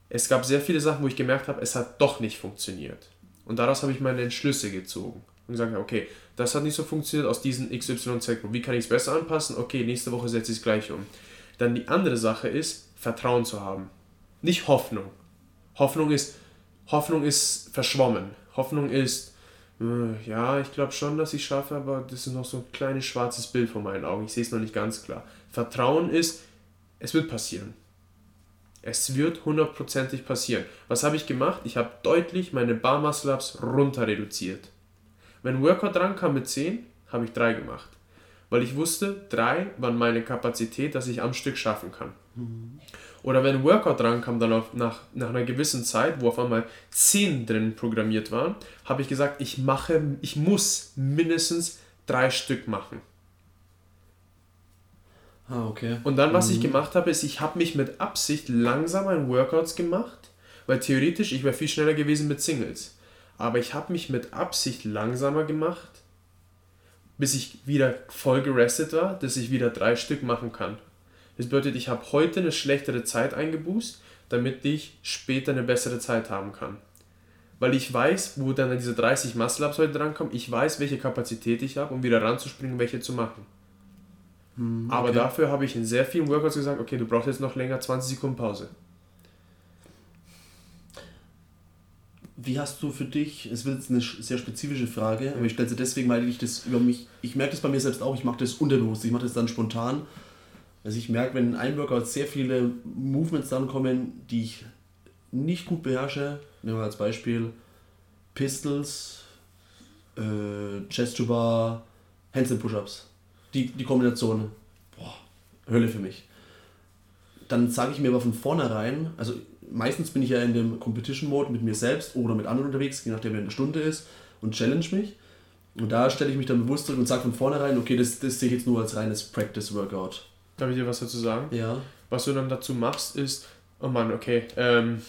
es gab sehr viele Sachen, wo ich gemerkt habe, es hat doch nicht funktioniert. Und daraus habe ich meine Entschlüsse gezogen und gesagt, okay, das hat nicht so funktioniert aus diesen XYZ. Wie kann ich es besser anpassen? Okay, nächste Woche setze ich es gleich um. Dann die andere Sache ist, Vertrauen zu haben. Nicht Hoffnung. Hoffnung ist, Hoffnung ist verschwommen. Hoffnung ist, äh, ja, ich glaube schon, dass ich schaffe, aber das ist noch so ein kleines schwarzes Bild vor meinen Augen. Ich sehe es noch nicht ganz klar. Vertrauen ist, es wird passieren. Es wird hundertprozentig passieren. Was habe ich gemacht? Ich habe deutlich meine Bar Muscle Ups runter reduziert. Wenn Workout dran kam mit 10, habe ich 3 gemacht. Weil ich wusste, 3 waren meine Kapazität, dass ich am Stück schaffen kann. Oder wenn Workout dran kam, dann auf, nach, nach einer gewissen Zeit, wo auf einmal 10 drin programmiert waren, habe ich gesagt, ich mache, ich muss mindestens 3 Stück machen. Ah, okay. Und dann, was mhm. ich gemacht habe, ist, ich habe mich mit Absicht langsam an Workouts gemacht, weil theoretisch ich wäre viel schneller gewesen mit Singles. Aber ich habe mich mit Absicht langsamer gemacht, bis ich wieder voll gerestet war, dass ich wieder drei Stück machen kann. Das bedeutet, ich habe heute eine schlechtere Zeit eingeboost, damit ich später eine bessere Zeit haben kann. Weil ich weiß, wo dann diese 30 Muscle-Ups heute drankommen, ich weiß, welche Kapazität ich habe, um wieder ranzuspringen, welche zu machen. Hm, Aber dafür habe ich in sehr vielen Workouts gesagt, okay, du brauchst jetzt noch länger 20 Sekunden Pause. Wie hast du für dich, es wird jetzt eine sehr spezifische Frage, aber ich stelle sie deswegen, weil ich das über mich, ich merke das bei mir selbst auch, ich mache das unterbewusst, ich mache das dann spontan. Also ich merke, wenn in einem Workout sehr viele Movements dann kommen, die ich nicht gut beherrsche, nehmen wir als Beispiel Pistols, äh, Chest to Bar, Handstand Push-Ups die, die Kombination, boah, Hölle für mich. Dann sage ich mir aber von vornherein, also meistens bin ich ja in dem Competition-Mode mit mir selbst oder mit anderen unterwegs, je nachdem, wer eine Stunde ist, und challenge mich. Und da stelle ich mich dann bewusst zurück und sage von vornherein, okay, das, das sehe ich jetzt nur als reines Practice-Workout. Darf ich dir was dazu sagen? Ja. was du dann dazu machst, ist, oh Mann, okay, ähm,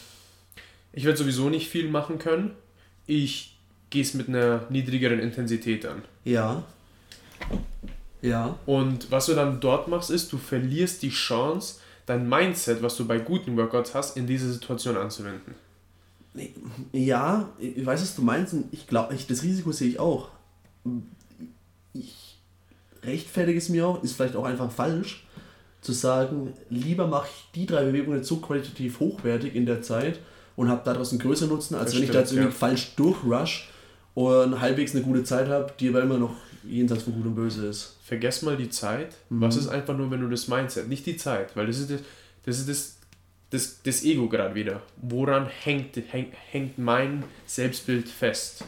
ich werde sowieso nicht viel machen können. Ich gehe es mit einer niedrigeren Intensität an. Ja. Ja. Und was du dann dort machst, ist, du verlierst die Chance, dein Mindset, was du bei guten Workouts hast, in diese Situation anzuwenden. Ja, ich weiß, was du meinst. Und ich glaube, das Risiko sehe ich auch. Ich rechtfertige es mir auch, ist vielleicht auch einfach falsch, zu sagen, lieber mache ich die drei Bewegungen so qualitativ hochwertig in der Zeit und habe daraus einen größeren Nutzen, als das wenn stimmt, ich da jetzt irgendwie ja. falsch durchrush und halbwegs eine gute Zeit habe, die aber immer noch jenseits von Gut und Böse ist. Vergess mal die Zeit. Mhm. Was ist einfach nur, wenn du das Mindset, nicht die Zeit, weil das ist das, das, ist das, das, das Ego gerade wieder. Woran hängt, hängt, hängt mein Selbstbild fest?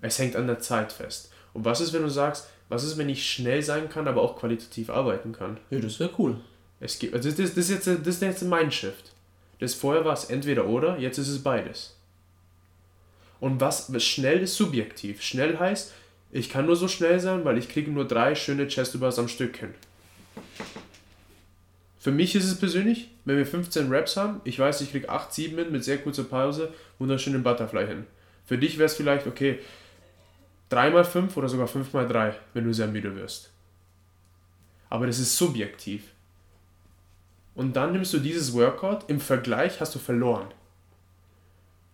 Es hängt an der Zeit fest. Und was ist, wenn du sagst, was ist, wenn ich schnell sein kann, aber auch qualitativ arbeiten kann? Ja, das wäre cool. Es gibt, also das, das, ist jetzt, das ist jetzt ein Mindshift. Das vorher war es entweder oder, jetzt ist es beides. Und was, was schnell ist subjektiv. Schnell heißt, ich kann nur so schnell sein, weil ich kriege nur drei schöne Chest-Übers am Stück hin. Für mich ist es persönlich, wenn wir 15 Reps haben, ich weiß, ich kriege 8, 7 hin mit sehr kurzer Pause, wunderschönen Butterfly hin. Für dich wäre es vielleicht, okay, 3x5 oder sogar 5x3, wenn du sehr müde wirst. Aber das ist subjektiv. Und dann nimmst du dieses Workout, im Vergleich hast du verloren.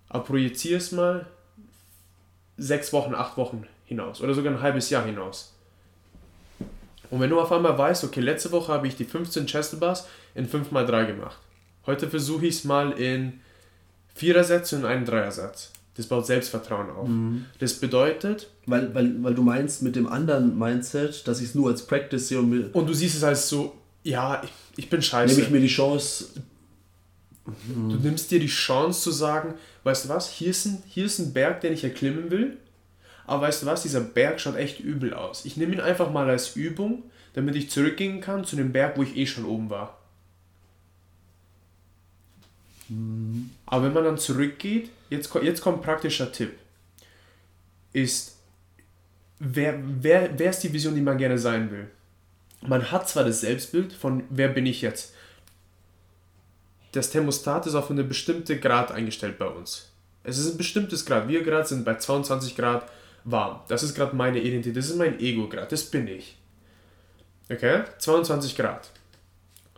Aber projizier es mal sechs Wochen, acht Wochen hinaus oder sogar ein halbes Jahr hinaus. Und wenn du auf einmal weißt, okay, letzte Woche habe ich die 15 Chest Bars in 5x3 gemacht. Heute versuche ich es mal in Vierersätze und einen Dreiersatz. Das baut Selbstvertrauen auf. Mhm. Das bedeutet. Weil, weil, weil du meinst mit dem anderen Mindset, dass ich es nur als Practice sehe und. Und du siehst es als so, ja, ich, ich bin scheiße. Nehme ich mir die Chance. Du nimmst dir die Chance zu sagen, weißt du was, hier ist, ein, hier ist ein Berg, den ich erklimmen will, aber weißt du was, dieser Berg schaut echt übel aus. Ich nehme ihn einfach mal als Übung, damit ich zurückgehen kann zu dem Berg, wo ich eh schon oben war. Mhm. Aber wenn man dann zurückgeht, jetzt, jetzt kommt ein praktischer Tipp, ist, wer, wer, wer ist die Vision, die man gerne sein will? Man hat zwar das Selbstbild von, wer bin ich jetzt? das Thermostat ist auf eine bestimmte Grad eingestellt bei uns. Es ist ein bestimmtes Grad. Wir gerade sind bei 22 Grad warm. Das ist gerade meine Identität, das ist mein Ego-Grad, das bin ich. Okay? 22 Grad.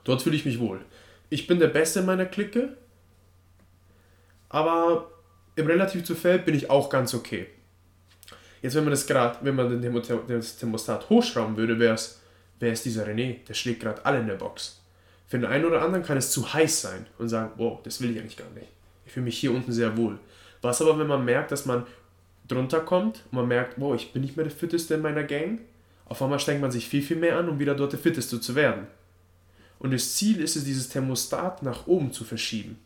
Dort fühle ich mich wohl. Ich bin der Beste in meiner Clique, aber im relativ zu Feld bin ich auch ganz okay. Jetzt, wenn man das Grad, wenn man das Thermostat hochschrauben würde, wäre es, wer ist dieser René? Der schlägt gerade alle in der Box. Für den einen oder anderen kann es zu heiß sein und sagen, wow, das will ich eigentlich gar nicht. Ich fühle mich hier unten sehr wohl. Was aber, wenn man merkt, dass man drunter kommt und man merkt, wow, ich bin nicht mehr der Fitteste in meiner Gang, auf einmal strengt man sich viel, viel mehr an, um wieder dort der Fitteste zu werden. Und das Ziel ist es, dieses Thermostat nach oben zu verschieben.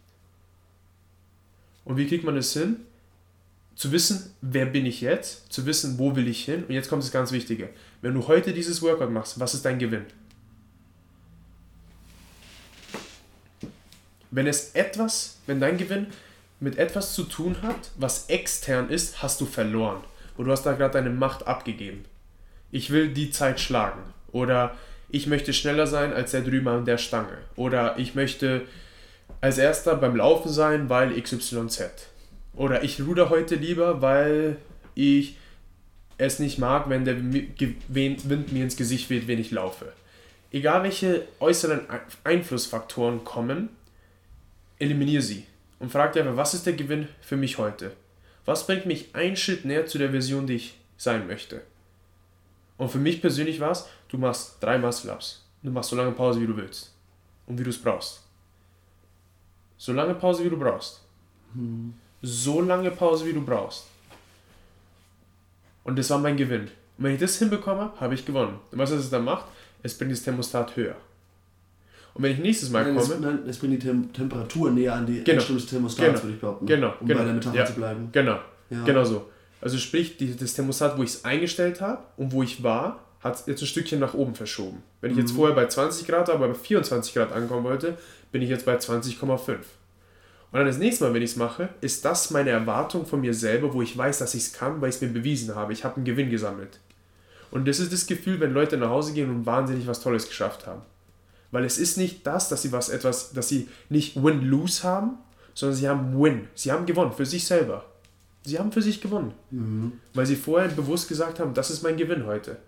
Und wie kriegt man es hin? Zu wissen, wer bin ich jetzt, zu wissen, wo will ich hin. Und jetzt kommt das ganz Wichtige. Wenn du heute dieses Workout machst, was ist dein Gewinn? Wenn es etwas, wenn dein Gewinn mit etwas zu tun hat, was extern ist, hast du verloren. Und du hast da gerade deine Macht abgegeben. Ich will die Zeit schlagen. Oder ich möchte schneller sein als der drüben an der Stange. Oder ich möchte als erster beim Laufen sein, weil XYZ. Oder ich ruder heute lieber, weil ich es nicht mag, wenn der Wind mir ins Gesicht weht, wenn ich laufe. Egal welche äußeren Einflussfaktoren kommen, eliminiere sie und frag dir einfach, was ist der Gewinn für mich heute? Was bringt mich einen Schritt näher zu der Version, die ich sein möchte? Und für mich persönlich war es, du machst drei Muscle-Ups. Du machst so lange Pause, wie du willst. Und wie du es brauchst. So lange Pause, wie du brauchst. Hm. So lange Pause, wie du brauchst. Und das war mein Gewinn. Und wenn ich das hinbekomme, habe ich gewonnen. Und was es dann macht? Es bringt das Thermostat höher. Und wenn ich nächstes Mal nein, komme. Es, nein, es bringt die Tem Temperatur näher an die genau. Des Thermostats, genau. würde ich behaupten. Genau. Um genau. bei der Metapher ja. zu bleiben. Genau. Ja. Genau so. Also sprich, die, das Thermostat, wo ich es eingestellt habe und wo ich war, hat es jetzt ein Stückchen nach oben verschoben. Wenn ich jetzt mhm. vorher bei 20 Grad, aber bei 24 Grad ankommen wollte, bin ich jetzt bei 20,5. Und dann das nächste Mal, wenn ich es mache, ist das meine Erwartung von mir selber, wo ich weiß, dass ich es kann, weil ich es mir bewiesen habe. Ich habe einen Gewinn gesammelt. Und das ist das Gefühl, wenn Leute nach Hause gehen und wahnsinnig was Tolles geschafft haben. Weil es ist nicht das, dass sie was etwas, dass sie nicht Win-Lose haben, sondern sie haben Win. Sie haben gewonnen für sich selber. Sie haben für sich gewonnen. Mhm. Weil sie vorher bewusst gesagt haben, das ist mein Gewinn heute.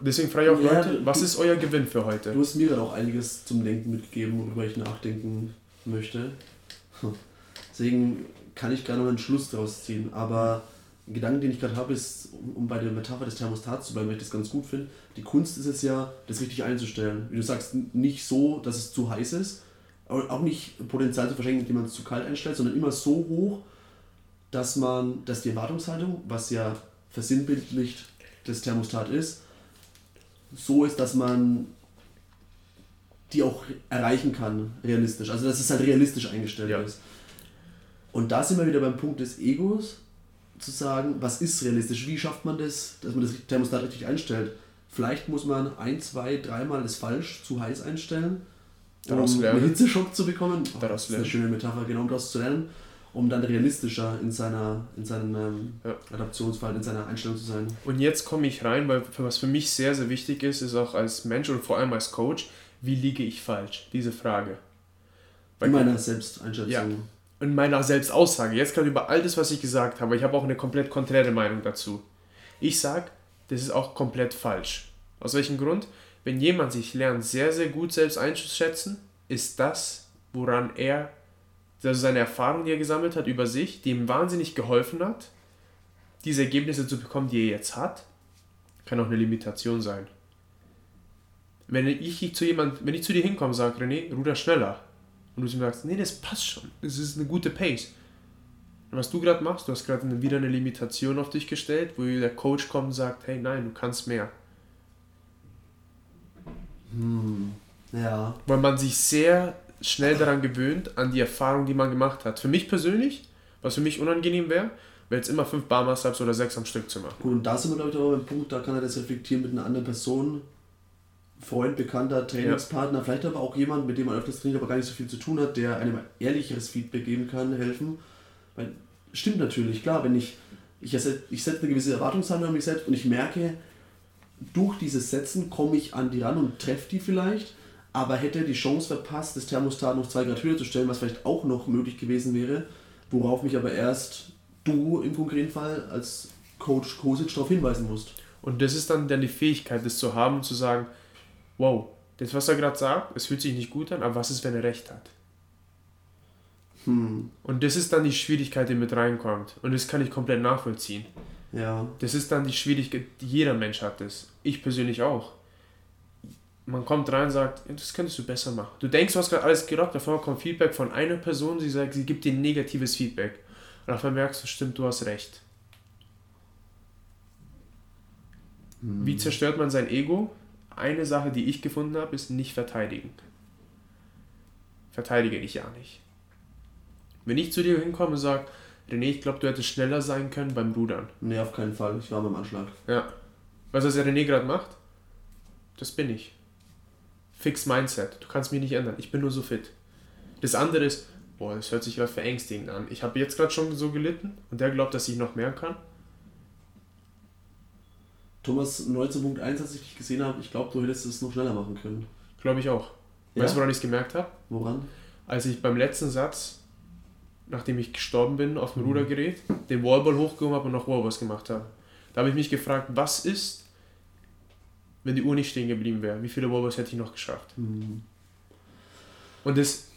Deswegen frage ich auch ja, Leute, was ist euer Gewinn für heute? Du hast mir gerade auch einiges zum Denken mitgegeben, worüber ich nachdenken möchte. Deswegen kann ich gerade noch einen Schluss daraus ziehen. Aber ein Gedanke, den ich gerade habe, ist, um bei der Metapher des Thermostats zu bleiben, weil ich das ganz gut finde, die Kunst ist es ja, das richtig einzustellen. Wie du sagst, nicht so, dass es zu heiß ist, aber auch nicht Potenzial zu verschenken, indem man es zu kalt einstellt, sondern immer so hoch, dass man, dass die Erwartungshaltung, was ja versinnbildlicht das Thermostat ist, so ist, dass man die auch erreichen kann, realistisch. Also dass es halt realistisch eingestellt ja. ist. Und da sind wir wieder beim Punkt des Egos, zu sagen, was ist realistisch, wie schafft man das, dass man das Thermostat richtig einstellt. Vielleicht muss man ein, zwei, dreimal es falsch zu heiß einstellen, daraus um einen Hitzeschock zu bekommen. Oh, das ist eine schöne Metapher, genau um das zu lernen, um dann realistischer in, seiner, in seinem ähm, ja. Adaptionsverhalten, in seiner Einstellung zu sein. Und jetzt komme ich rein, weil was für mich sehr, sehr wichtig ist, ist auch als Mensch und vor allem als Coach, wie liege ich falsch? Diese Frage. Bei in meiner Selbsteinschätzung. Ja in meiner Selbstaussage, jetzt gerade über all das, was ich gesagt habe, ich habe auch eine komplett konträre Meinung dazu. Ich sage, das ist auch komplett falsch. Aus welchem Grund? Wenn jemand sich lernt, sehr, sehr gut selbst einzuschätzen, ist das, woran er, also seine Erfahrung, die er gesammelt hat über sich, die ihm wahnsinnig geholfen hat, diese Ergebnisse zu bekommen, die er jetzt hat, kann auch eine Limitation sein. Wenn ich zu jemand, wenn ich zu dir hinkomme und sage, René, ruder schneller, und du sagst, nee, das passt schon, das ist eine gute Pace. Und was du gerade machst, du hast gerade wieder eine Limitation auf dich gestellt, wo der Coach kommt und sagt, hey, nein, du kannst mehr. Hm, ja. Weil man sich sehr schnell daran gewöhnt, an die Erfahrung, die man gemacht hat. Für mich persönlich, was für mich unangenehm wäre, wäre jetzt immer fünf Barmaßups oder sechs am Stück zu machen. Gut, und da sind wir, glaube ich, aber beim Punkt, da kann er das reflektieren mit einer anderen Person, Freund, Bekannter, Trainingspartner, ja. vielleicht aber auch jemand, mit dem man öfters trainiert, aber gar nicht so viel zu tun hat, der einem ehrlicheres Feedback geben kann, helfen. Weil, stimmt natürlich, klar, wenn ich, ich, ich setze eine gewisse Erwartungshaltung an mich selbst und ich merke, durch dieses Setzen komme ich an die ran und treffe die vielleicht, aber hätte die Chance verpasst, das Thermostat noch zwei Grad höher zu stellen, was vielleicht auch noch möglich gewesen wäre, worauf mich aber erst du im konkreten Fall als Coach Kosic darauf hinweisen musst. Und das ist dann, dann die Fähigkeit, das zu haben, zu sagen, wow, das, was er gerade sagt, es fühlt sich nicht gut an, aber was ist, wenn er recht hat? Hm. Und das ist dann die Schwierigkeit, die mit reinkommt. Und das kann ich komplett nachvollziehen. Ja. Das ist dann die Schwierigkeit, jeder Mensch hat das. Ich persönlich auch. Man kommt rein und sagt, das könntest du besser machen. Du denkst, du hast gerade alles gerockt, davor kommt Feedback von einer Person, sie sagt, sie gibt dir negatives Feedback. Und davon merkst du, stimmt, du hast recht. Hm. Wie zerstört man sein Ego? eine Sache, die ich gefunden habe, ist nicht verteidigen. Verteidige ich ja nicht. Wenn ich zu dir hinkomme und sage, René, ich glaube, du hättest schneller sein können beim Rudern. Nee, auf keinen Fall. Ich war beim Anschlag. Ja. Weißt du, was der René gerade macht? Das bin ich. Fix Mindset. Du kannst mich nicht ändern. Ich bin nur so fit. Das andere ist, boah, das hört sich gerade verängstigend an. Ich habe jetzt gerade schon so gelitten und der glaubt, dass ich noch mehr kann. Thomas 19.1, als ich dich gesehen habe, ich glaube, du hättest es noch schneller machen können. Glaube ich auch. Ja? Weißt du, woran ich es gemerkt habe? Woran? Als ich beim letzten Satz, nachdem ich gestorben bin, auf dem mhm. Rudergerät, den Wallball hochgehoben habe und noch Wallballs gemacht habe. Da habe ich mich gefragt, was ist, wenn die Uhr nicht stehen geblieben wäre? Wie viele Wallballs hätte ich noch geschafft? Mhm. Und das,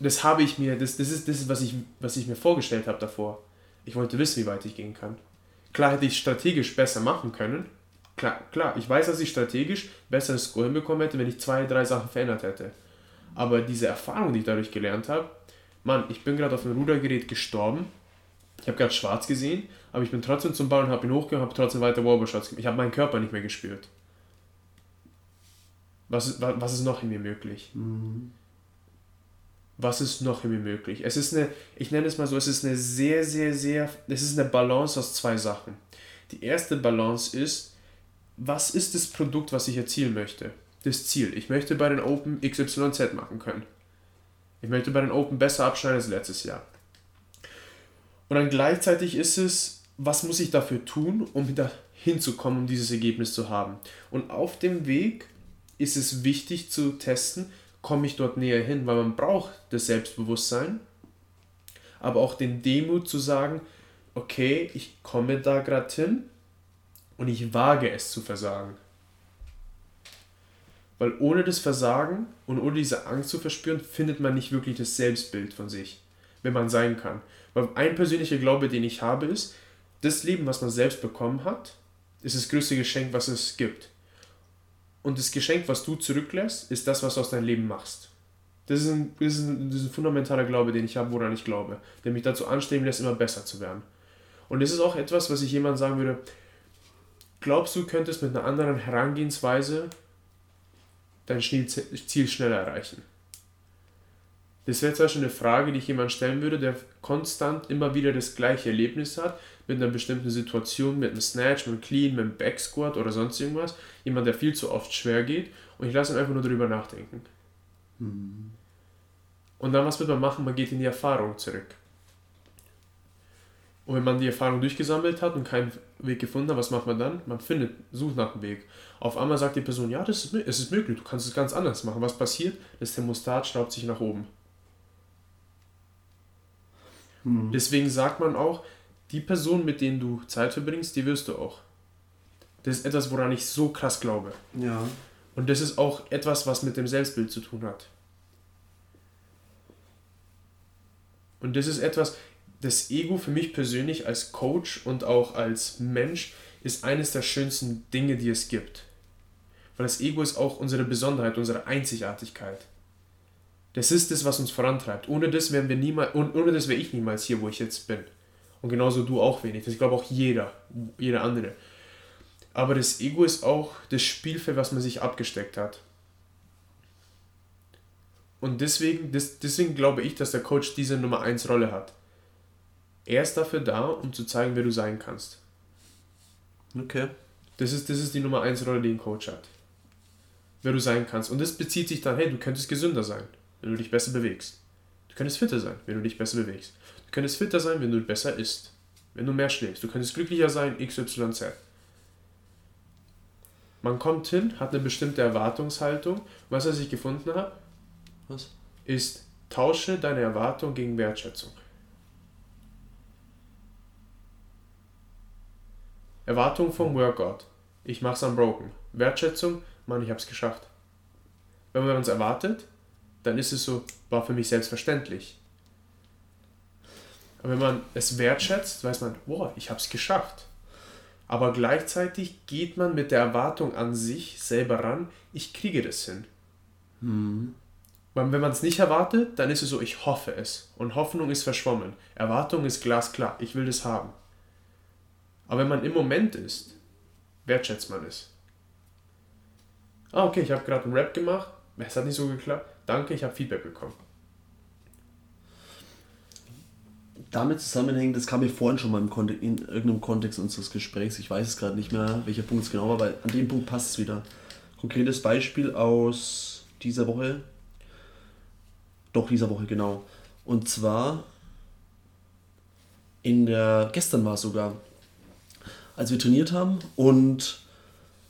das habe ich mir, das, das ist das, was ich, was ich mir vorgestellt habe davor. Ich wollte wissen, wie weit ich gehen kann. Klar hätte ich strategisch besser machen können, Klar, klar, ich weiß, dass ich strategisch besseres Score hinbekommen hätte, wenn ich zwei, drei Sachen verändert hätte. Aber diese Erfahrung, die ich dadurch gelernt habe, Mann, ich bin gerade auf dem Rudergerät gestorben. Ich habe gerade schwarz gesehen, aber ich bin trotzdem zum Ball und habe ihn hochgehoben, habe trotzdem weiter Wallball-Shots gemacht. Ich habe meinen Körper nicht mehr gespürt. Was ist, was ist noch in mir möglich? Mhm. Was ist noch in mir möglich? Es ist eine, ich nenne es mal so, es ist eine sehr, sehr, sehr, es ist eine Balance aus zwei Sachen. Die erste Balance ist, was ist das Produkt, was ich erzielen möchte? Das Ziel. Ich möchte bei den Open XYZ machen können. Ich möchte bei den Open besser abschneiden als letztes Jahr. Und dann gleichzeitig ist es, was muss ich dafür tun, um hinzukommen, um dieses Ergebnis zu haben. Und auf dem Weg ist es wichtig zu testen, komme ich dort näher hin, weil man braucht das Selbstbewusstsein, aber auch den Demut zu sagen, okay, ich komme da gerade hin und ich wage es zu versagen. Weil ohne das Versagen und ohne diese Angst zu verspüren, findet man nicht wirklich das Selbstbild von sich, wenn man sein kann. Weil ein persönlicher Glaube, den ich habe, ist, das Leben, was man selbst bekommen hat, ist das größte Geschenk, was es gibt. Und das Geschenk, was du zurücklässt, ist das, was du aus deinem Leben machst. Das ist ein, das ist ein, das ist ein fundamentaler Glaube, den ich habe, woran ich glaube, der mich dazu anstreben lässt, immer besser zu werden. Und das ist auch etwas, was ich jemand sagen würde, glaubst du, könntest mit einer anderen Herangehensweise dein Ziel schneller erreichen? Das wäre zwar schon eine Frage, die ich jemand stellen würde, der konstant immer wieder das gleiche Erlebnis hat, mit einer bestimmten Situation, mit einem Snatch, mit einem Clean, mit einem Backsquat oder sonst irgendwas. Jemand, der viel zu oft schwer geht und ich lasse ihn einfach nur darüber nachdenken. Mhm. Und dann, was wird man machen? Man geht in die Erfahrung zurück. Und wenn man die Erfahrung durchgesammelt hat und keinen Weg gefunden hat, was macht man dann? Man findet, sucht nach dem Weg. Auf einmal sagt die Person, ja, das ist, es ist möglich, du kannst es ganz anders machen. Was passiert? Das Thermostat schraubt sich nach oben. Mhm. Deswegen sagt man auch, die Person, mit denen du Zeit verbringst, die wirst du auch. Das ist etwas, woran ich so krass glaube. Ja. Und das ist auch etwas, was mit dem Selbstbild zu tun hat. Und das ist etwas, das Ego für mich persönlich als Coach und auch als Mensch ist eines der schönsten Dinge, die es gibt. Weil das Ego ist auch unsere Besonderheit, unsere Einzigartigkeit. Das ist das, was uns vorantreibt. Ohne das wären wir niemals, ohne das wäre ich niemals hier, wo ich jetzt bin. Und genauso du auch wenig. Das glaube auch jeder, jeder andere. Aber das Ego ist auch das Spielfeld, was man sich abgesteckt hat. Und deswegen, das, deswegen glaube ich, dass der Coach diese Nummer 1 Rolle hat. Er ist dafür da, um zu zeigen, wer du sein kannst. Okay. Das ist, das ist die Nummer 1 Rolle, die ein Coach hat. Wer du sein kannst. Und das bezieht sich dann, hey, du könntest gesünder sein, wenn du dich besser bewegst. Du könntest fitter sein, wenn du dich besser bewegst. Du könntest fitter sein, wenn du besser isst. Wenn du mehr schläfst. Du könntest glücklicher sein, XYZ. Man kommt hin, hat eine bestimmte Erwartungshaltung. Was, was ich gefunden habe, was? ist, tausche deine Erwartung gegen Wertschätzung. Erwartung vom Workout. Ich mach's unbroken. Wertschätzung, Mann, ich hab's geschafft. Wenn man uns erwartet, dann ist es so, war für mich selbstverständlich. Aber wenn man es wertschätzt, weiß man, boah, ich habe es geschafft. Aber gleichzeitig geht man mit der Erwartung an sich selber ran, ich kriege das hin. Mhm. Wenn man es nicht erwartet, dann ist es so, ich hoffe es. Und Hoffnung ist verschwommen. Erwartung ist glasklar, ich will das haben. Aber wenn man im Moment ist, wertschätzt man es. Ah, okay, ich habe gerade einen Rap gemacht, es hat nicht so geklappt. Danke, ich habe Feedback bekommen. damit zusammenhängt, das kam mir vorhin schon mal im Kontext, in irgendeinem Kontext unseres Gesprächs, ich weiß es gerade nicht mehr, welcher Punkt es genau war, weil an dem Punkt passt es wieder. Konkretes Beispiel aus dieser Woche, doch dieser Woche genau. Und zwar in der, gestern war es sogar, als wir trainiert haben und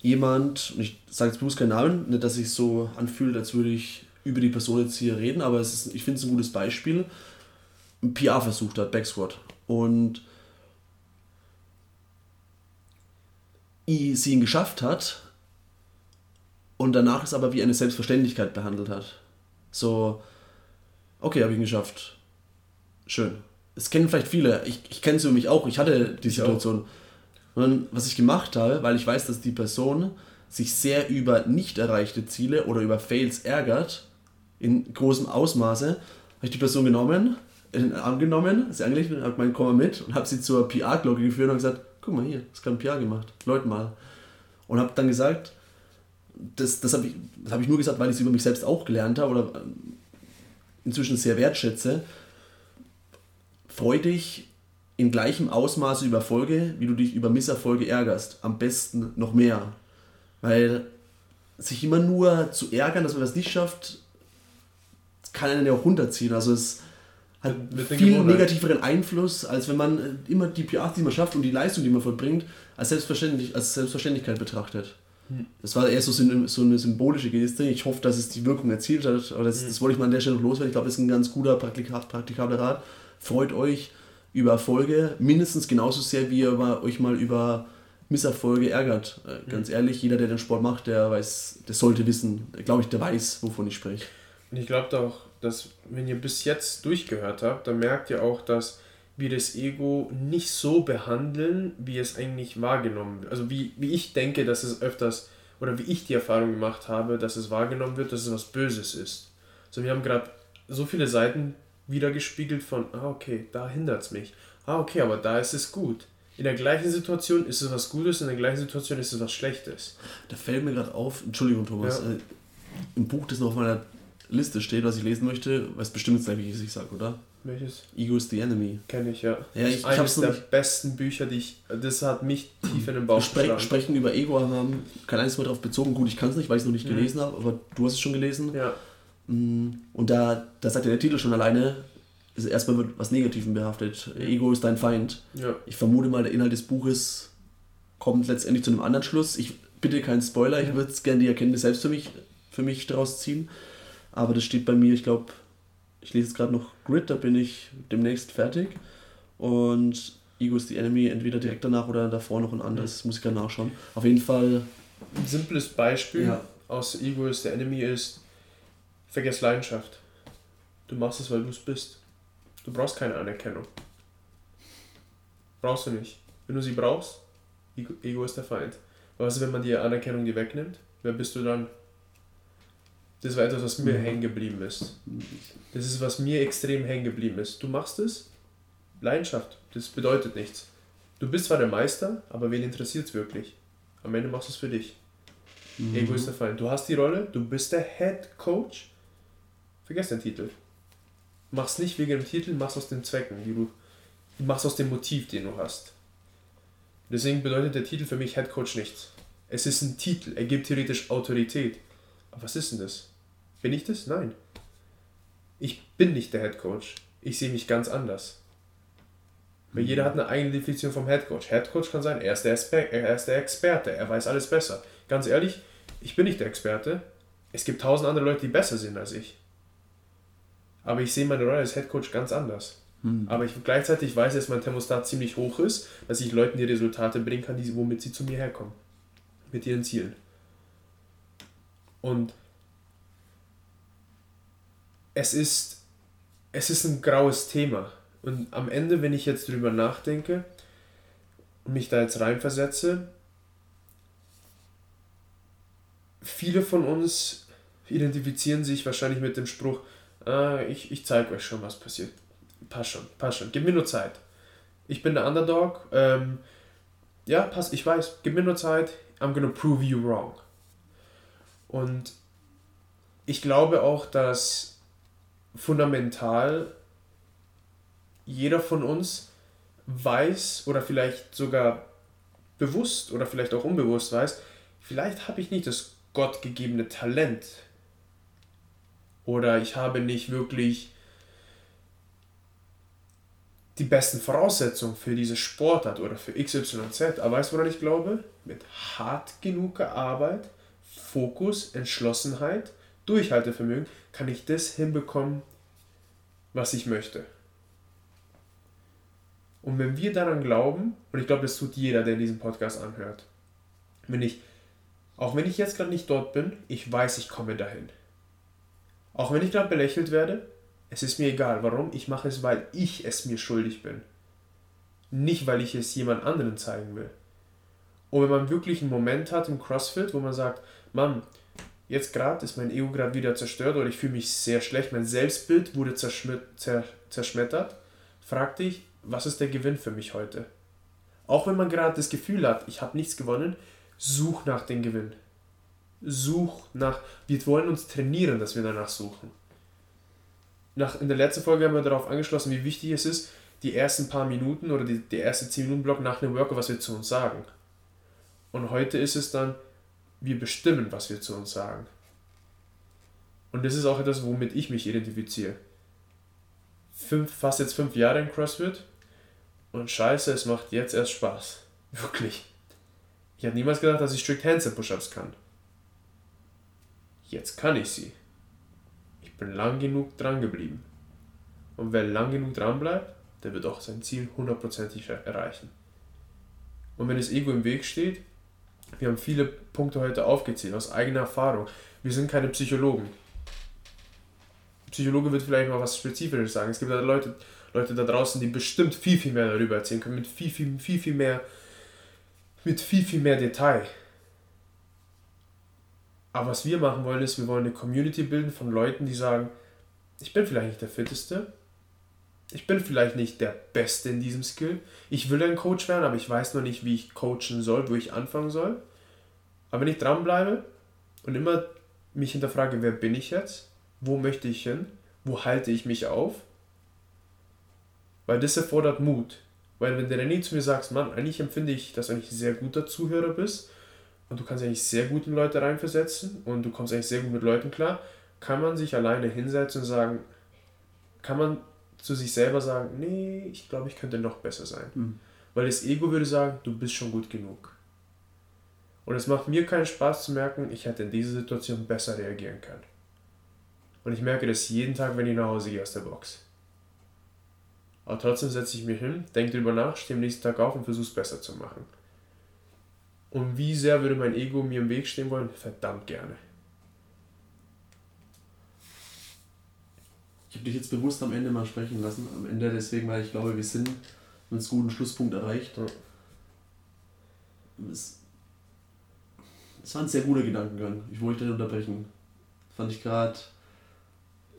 jemand, ich sage jetzt bewusst keinen Namen, nicht, dass sich so anfühlt, als würde ich über die Person jetzt hier reden, aber es ist, ich finde es ein gutes Beispiel ein PR versucht hat, Backsquat. Und sie ihn geschafft hat und danach es aber wie eine Selbstverständlichkeit behandelt hat. So, okay, habe ich ihn geschafft. Schön. Es kennen vielleicht viele, ich, ich kenne es für mich auch, ich hatte die ich Situation. Auch. Und was ich gemacht habe, weil ich weiß, dass die Person sich sehr über nicht erreichte Ziele oder über Fails ärgert, in großem Ausmaße, habe ich die Person genommen, in den Arm genommen, sie angelegt und habe gemeint, komm mal mit und habe sie zur PR-Glocke geführt und gesagt, guck mal hier, das kann PR gemacht, Leute mal. Und habe dann gesagt, das, das habe ich, hab ich nur gesagt, weil ich es über mich selbst auch gelernt habe oder ähm, inzwischen sehr wertschätze. Freu dich in gleichem Ausmaße über Erfolge, wie du dich über Misserfolge ärgerst. Am besten noch mehr. Weil sich immer nur zu ärgern, dass man das nicht schafft, kann einen ja auch runterziehen. Also es hat viel negativeren Einfluss, als wenn man äh, immer die PRs, die man schafft und die Leistung, die man vollbringt, als, selbstverständlich, als Selbstverständlichkeit betrachtet. Hm. Das war eher so, so eine symbolische Geste. Ich hoffe, dass es die Wirkung erzielt hat. Aber das, hm. das wollte ich mal an der Stelle noch loswerden. Ich glaube, das ist ein ganz guter, praktikabler Rat. Freut euch über Erfolge mindestens genauso sehr, wie ihr euch mal über Misserfolge ärgert. Äh, ganz mhm. ehrlich, jeder, der den Sport macht, der weiß, der sollte wissen, glaube ich, der weiß, wovon ich spreche. Und ich glaube auch, dass wenn ihr bis jetzt durchgehört habt, dann merkt ihr auch, dass wir das Ego nicht so behandeln, wie es eigentlich wahrgenommen wird. Also wie, wie ich denke, dass es öfters, oder wie ich die Erfahrung gemacht habe, dass es wahrgenommen wird, dass es was Böses ist. Also wir haben gerade so viele Seiten wiedergespiegelt von, ah okay, da hindert es mich. Ah okay, aber da ist es gut in der gleichen Situation ist es was Gutes, in der gleichen Situation ist es was Schlechtes. Da fällt mir gerade auf, Entschuldigung Thomas, ja. äh, im Buch, das noch meiner Liste steht, was ich lesen möchte, weiß bestimmt jetzt gleich, wie ich es sage, oder? Welches? Ego is the Enemy. Kenne ich, ja. ja ich, ich Eines der nicht. besten Bücher, die ich. Das hat mich tief in den Bauch Spre Sprechen über Ego haben kein einziges Mal darauf bezogen. Gut, ich kann es nicht, weil ich es noch nicht mhm. gelesen habe, aber du hast es schon gelesen. Ja. Mm, und da, da sagt ja der Titel schon alleine, ist erstmal wird was Negativen behaftet. Ego ist dein Feind. Ja. Ich vermute mal, der Inhalt des Buches kommt letztendlich zu einem anderen Schluss. Ich bitte keinen Spoiler, ich würde gerne die Erkenntnis selbst für mich, für mich daraus ziehen. Aber das steht bei mir, ich glaube, ich lese jetzt gerade noch Grid, da bin ich demnächst fertig. Und Ego is the Enemy, entweder direkt danach oder davor noch ein anderes, muss ich gerade nachschauen. Auf jeden Fall. Ein simples Beispiel ja. aus Ego is the Enemy ist, vergiss Leidenschaft. Du machst es, weil du es bist. Du brauchst keine Anerkennung. Brauchst du nicht. Wenn du sie brauchst, Ego, Ego ist der Feind. Was ist, wenn man die Anerkennung dir wegnimmt? Wer bist du dann? Das war etwas, was mir mhm. hängen geblieben ist. Das ist, was mir extrem hängen geblieben ist. Du machst es, Leidenschaft, das bedeutet nichts. Du bist zwar der Meister, aber wen interessiert es wirklich? Am Ende machst du es für dich. Mhm. Ego ist der Feind. Du hast die Rolle, du bist der Head Coach. Vergiss den Titel. Mach's nicht wegen dem Titel, mach's aus den Zwecken, die du, mach's aus dem Motiv, den du hast. Deswegen bedeutet der Titel für mich Head Coach nichts. Es ist ein Titel, er gibt theoretisch Autorität. Aber was ist denn das? Bin ich das? Nein. Ich bin nicht der Head Coach. Ich sehe mich ganz anders. Weil jeder hat eine eigene Definition vom Head Coach. Head Coach kann sein, er ist, der er ist der Experte, er weiß alles besser. Ganz ehrlich, ich bin nicht der Experte. Es gibt tausend andere Leute, die besser sind als ich. Aber ich sehe meine Rolle als Headcoach ganz anders. Hm. Aber ich gleichzeitig weiß, dass mein Thermostat ziemlich hoch ist, dass ich Leuten die Resultate bringen kann, die, womit sie zu mir herkommen. Mit ihren Zielen. Und es ist, es ist ein graues Thema. Und am Ende, wenn ich jetzt drüber nachdenke und mich da jetzt reinversetze, viele von uns identifizieren sich wahrscheinlich mit dem Spruch, äh, ich, ich zeige euch schon, was passiert. Passt schon, passt schon. Gib mir nur Zeit. Ich bin der Underdog. Ähm, ja, passt, ich weiß. Gib mir nur Zeit. I'm gonna prove you wrong. Und ich glaube auch, dass fundamental jeder von uns weiß oder vielleicht sogar bewusst oder vielleicht auch unbewusst weiß, vielleicht habe ich nicht das gottgegebene Talent oder ich habe nicht wirklich die besten Voraussetzungen für diese Sportart oder für XYZ. Aber weißt du, woran ich glaube? Mit hart genuger Arbeit, Fokus, Entschlossenheit, Durchhaltevermögen kann ich das hinbekommen, was ich möchte. Und wenn wir daran glauben, und ich glaube, das tut jeder, der diesen Podcast anhört, wenn ich, auch wenn ich jetzt gerade nicht dort bin, ich weiß, ich komme dahin. Auch wenn ich gerade belächelt werde, es ist mir egal. Warum? Ich mache es, weil ich es mir schuldig bin. Nicht, weil ich es jemand anderen zeigen will. Und wenn man wirklich einen Moment hat im CrossFit, wo man sagt, Mann, jetzt gerade ist mein Ego gerade wieder zerstört oder ich fühle mich sehr schlecht, mein Selbstbild wurde zerschmettert, frag dich, was ist der Gewinn für mich heute? Auch wenn man gerade das Gefühl hat, ich habe nichts gewonnen, such nach dem Gewinn such nach, wir wollen uns trainieren, dass wir danach suchen. Nach, in der letzten Folge haben wir darauf angeschlossen, wie wichtig es ist, die ersten paar Minuten oder die, der erste 10 Minuten Block nach einem Workout, was wir zu uns sagen. Und heute ist es dann, wir bestimmen, was wir zu uns sagen. Und das ist auch etwas, womit ich mich identifiziere. fünf, fast jetzt fünf Jahre in CrossFit und scheiße, es macht jetzt erst Spaß. Wirklich. Ich habe niemals gedacht, dass ich Strict Handstand Push-Ups kann. Jetzt kann ich sie. Ich bin lang genug dran geblieben. Und wer lang genug dran bleibt, der wird auch sein Ziel hundertprozentig erreichen. Und wenn das Ego im Weg steht, wir haben viele Punkte heute aufgezählt, aus eigener Erfahrung. Wir sind keine Psychologen. Psychologe wird vielleicht mal was Spezifisches sagen. Es gibt da Leute, Leute da draußen, die bestimmt viel, viel mehr darüber erzählen können, mit viel, viel, viel, viel mehr, mit viel, viel mehr Detail. Aber was wir machen wollen, ist, wir wollen eine Community bilden von Leuten, die sagen, ich bin vielleicht nicht der Fitteste, ich bin vielleicht nicht der Beste in diesem Skill. Ich will ein Coach werden, aber ich weiß noch nicht, wie ich coachen soll, wo ich anfangen soll. Aber wenn ich dranbleibe und immer mich hinterfrage, wer bin ich jetzt? Wo möchte ich hin? Wo halte ich mich auf? Weil das erfordert Mut. Weil wenn der René zu mir sagt, Mann, eigentlich empfinde ich, dass du eigentlich sehr guter Zuhörer bist und du kannst eigentlich sehr gut in Leute reinversetzen und du kommst eigentlich sehr gut mit Leuten klar, kann man sich alleine hinsetzen und sagen, kann man zu sich selber sagen, nee, ich glaube, ich könnte noch besser sein. Mhm. Weil das Ego würde sagen, du bist schon gut genug. Und es macht mir keinen Spaß zu merken, ich hätte in dieser Situation besser reagieren können. Und ich merke das jeden Tag, wenn ich nach Hause gehe aus der Box. Aber trotzdem setze ich mich hin, denke darüber nach, stehe am nächsten Tag auf und versuche es besser zu machen. Und wie sehr würde mein Ego mir im Weg stehen wollen? Verdammt gerne. Ich habe dich jetzt bewusst am Ende mal sprechen lassen. Am Ende deswegen, weil ich glaube, wir sind mit einem guten Schlusspunkt erreicht. Ja. Es, es war ein sehr guter Gedankengang. Ich wollte nicht unterbrechen. Fand ich gerade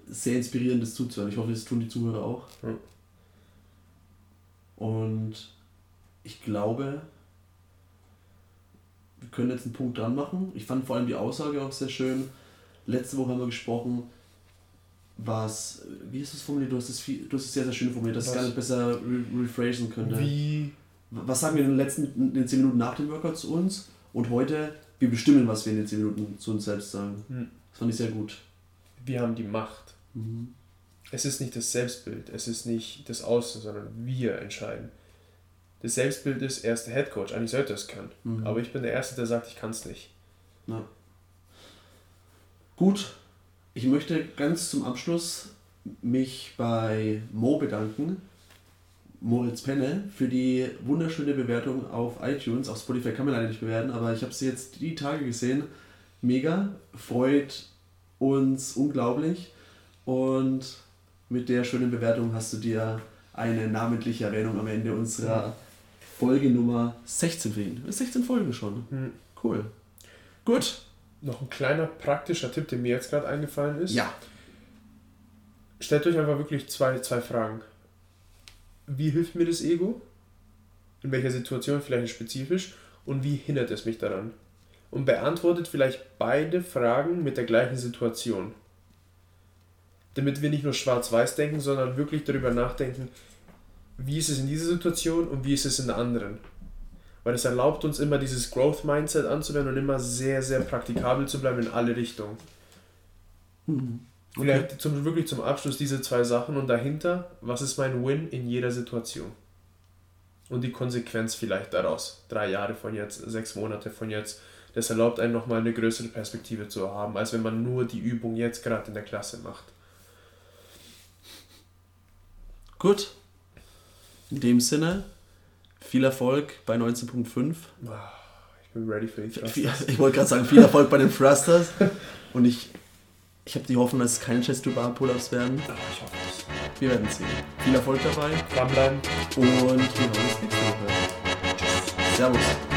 sehr inspirierend, das zuzuhören. Ich hoffe, das tun die Zuhörer auch. Ja. Und ich glaube, wir können jetzt einen Punkt dran machen. Ich fand vor allem die Aussage auch sehr schön. Letzte Woche haben wir gesprochen, was, wie ist das formuliert? Du hast es, viel, du hast es sehr, sehr schön formuliert, dass ich es gar nicht besser re rephrasen könnte. Wie? Was sagen wir in den letzten in den 10 Minuten nach dem Workout zu uns und heute, wir bestimmen, was wir in den 10 Minuten zu uns selbst sagen. Hm. Das fand ich sehr gut. Wir haben die Macht. Mhm. Es ist nicht das Selbstbild, es ist nicht das Außen, sondern wir entscheiden. Das Selbstbild ist, er ist der Headcoach, eigentlich sollte er es können. Mhm. Aber ich bin der Erste, der sagt, ich kann es nicht. Ja. Gut, ich möchte ganz zum Abschluss mich bei Mo bedanken, Moritz Penne, für die wunderschöne Bewertung auf iTunes. Auf Spotify kann man leider nicht bewerten, aber ich habe sie jetzt die Tage gesehen. Mega, freut uns unglaublich. Und mit der schönen Bewertung hast du dir eine namentliche Erwähnung am Ende unserer Folge Nummer 16 verdient. 16 Folgen schon. Mhm. Cool. Gut. Noch ein kleiner praktischer Tipp, der mir jetzt gerade eingefallen ist. Ja. Stellt euch einfach wirklich zwei, zwei Fragen. Wie hilft mir das Ego? In welcher Situation vielleicht spezifisch? Und wie hindert es mich daran? Und beantwortet vielleicht beide Fragen mit der gleichen Situation. Damit wir nicht nur schwarz-weiß denken, sondern wirklich darüber nachdenken, wie ist es in dieser Situation und wie ist es in der anderen. Weil es erlaubt uns immer dieses Growth Mindset anzuwenden und immer sehr, sehr praktikabel zu bleiben in alle Richtungen. Mhm. Okay. Vielleicht zum, wirklich zum Abschluss diese zwei Sachen und dahinter, was ist mein Win in jeder Situation? Und die Konsequenz vielleicht daraus. Drei Jahre von jetzt, sechs Monate von jetzt. Das erlaubt einem nochmal eine größere Perspektive zu haben, als wenn man nur die Übung jetzt gerade in der Klasse macht. Gut. In dem Sinne, viel Erfolg bei 19.5. Ich bin ready für die Thrusters. Ich wollte gerade sagen, viel Erfolg bei den Thrusters. Und ich, ich habe die Hoffnung, dass es keine chest to bar Pull-Ups werden. Ich hoffe es. Wir werden sehen. Viel Erfolg dabei. Dranbleiben. Und wir hören uns nächste Woche. Tschüss. Servus.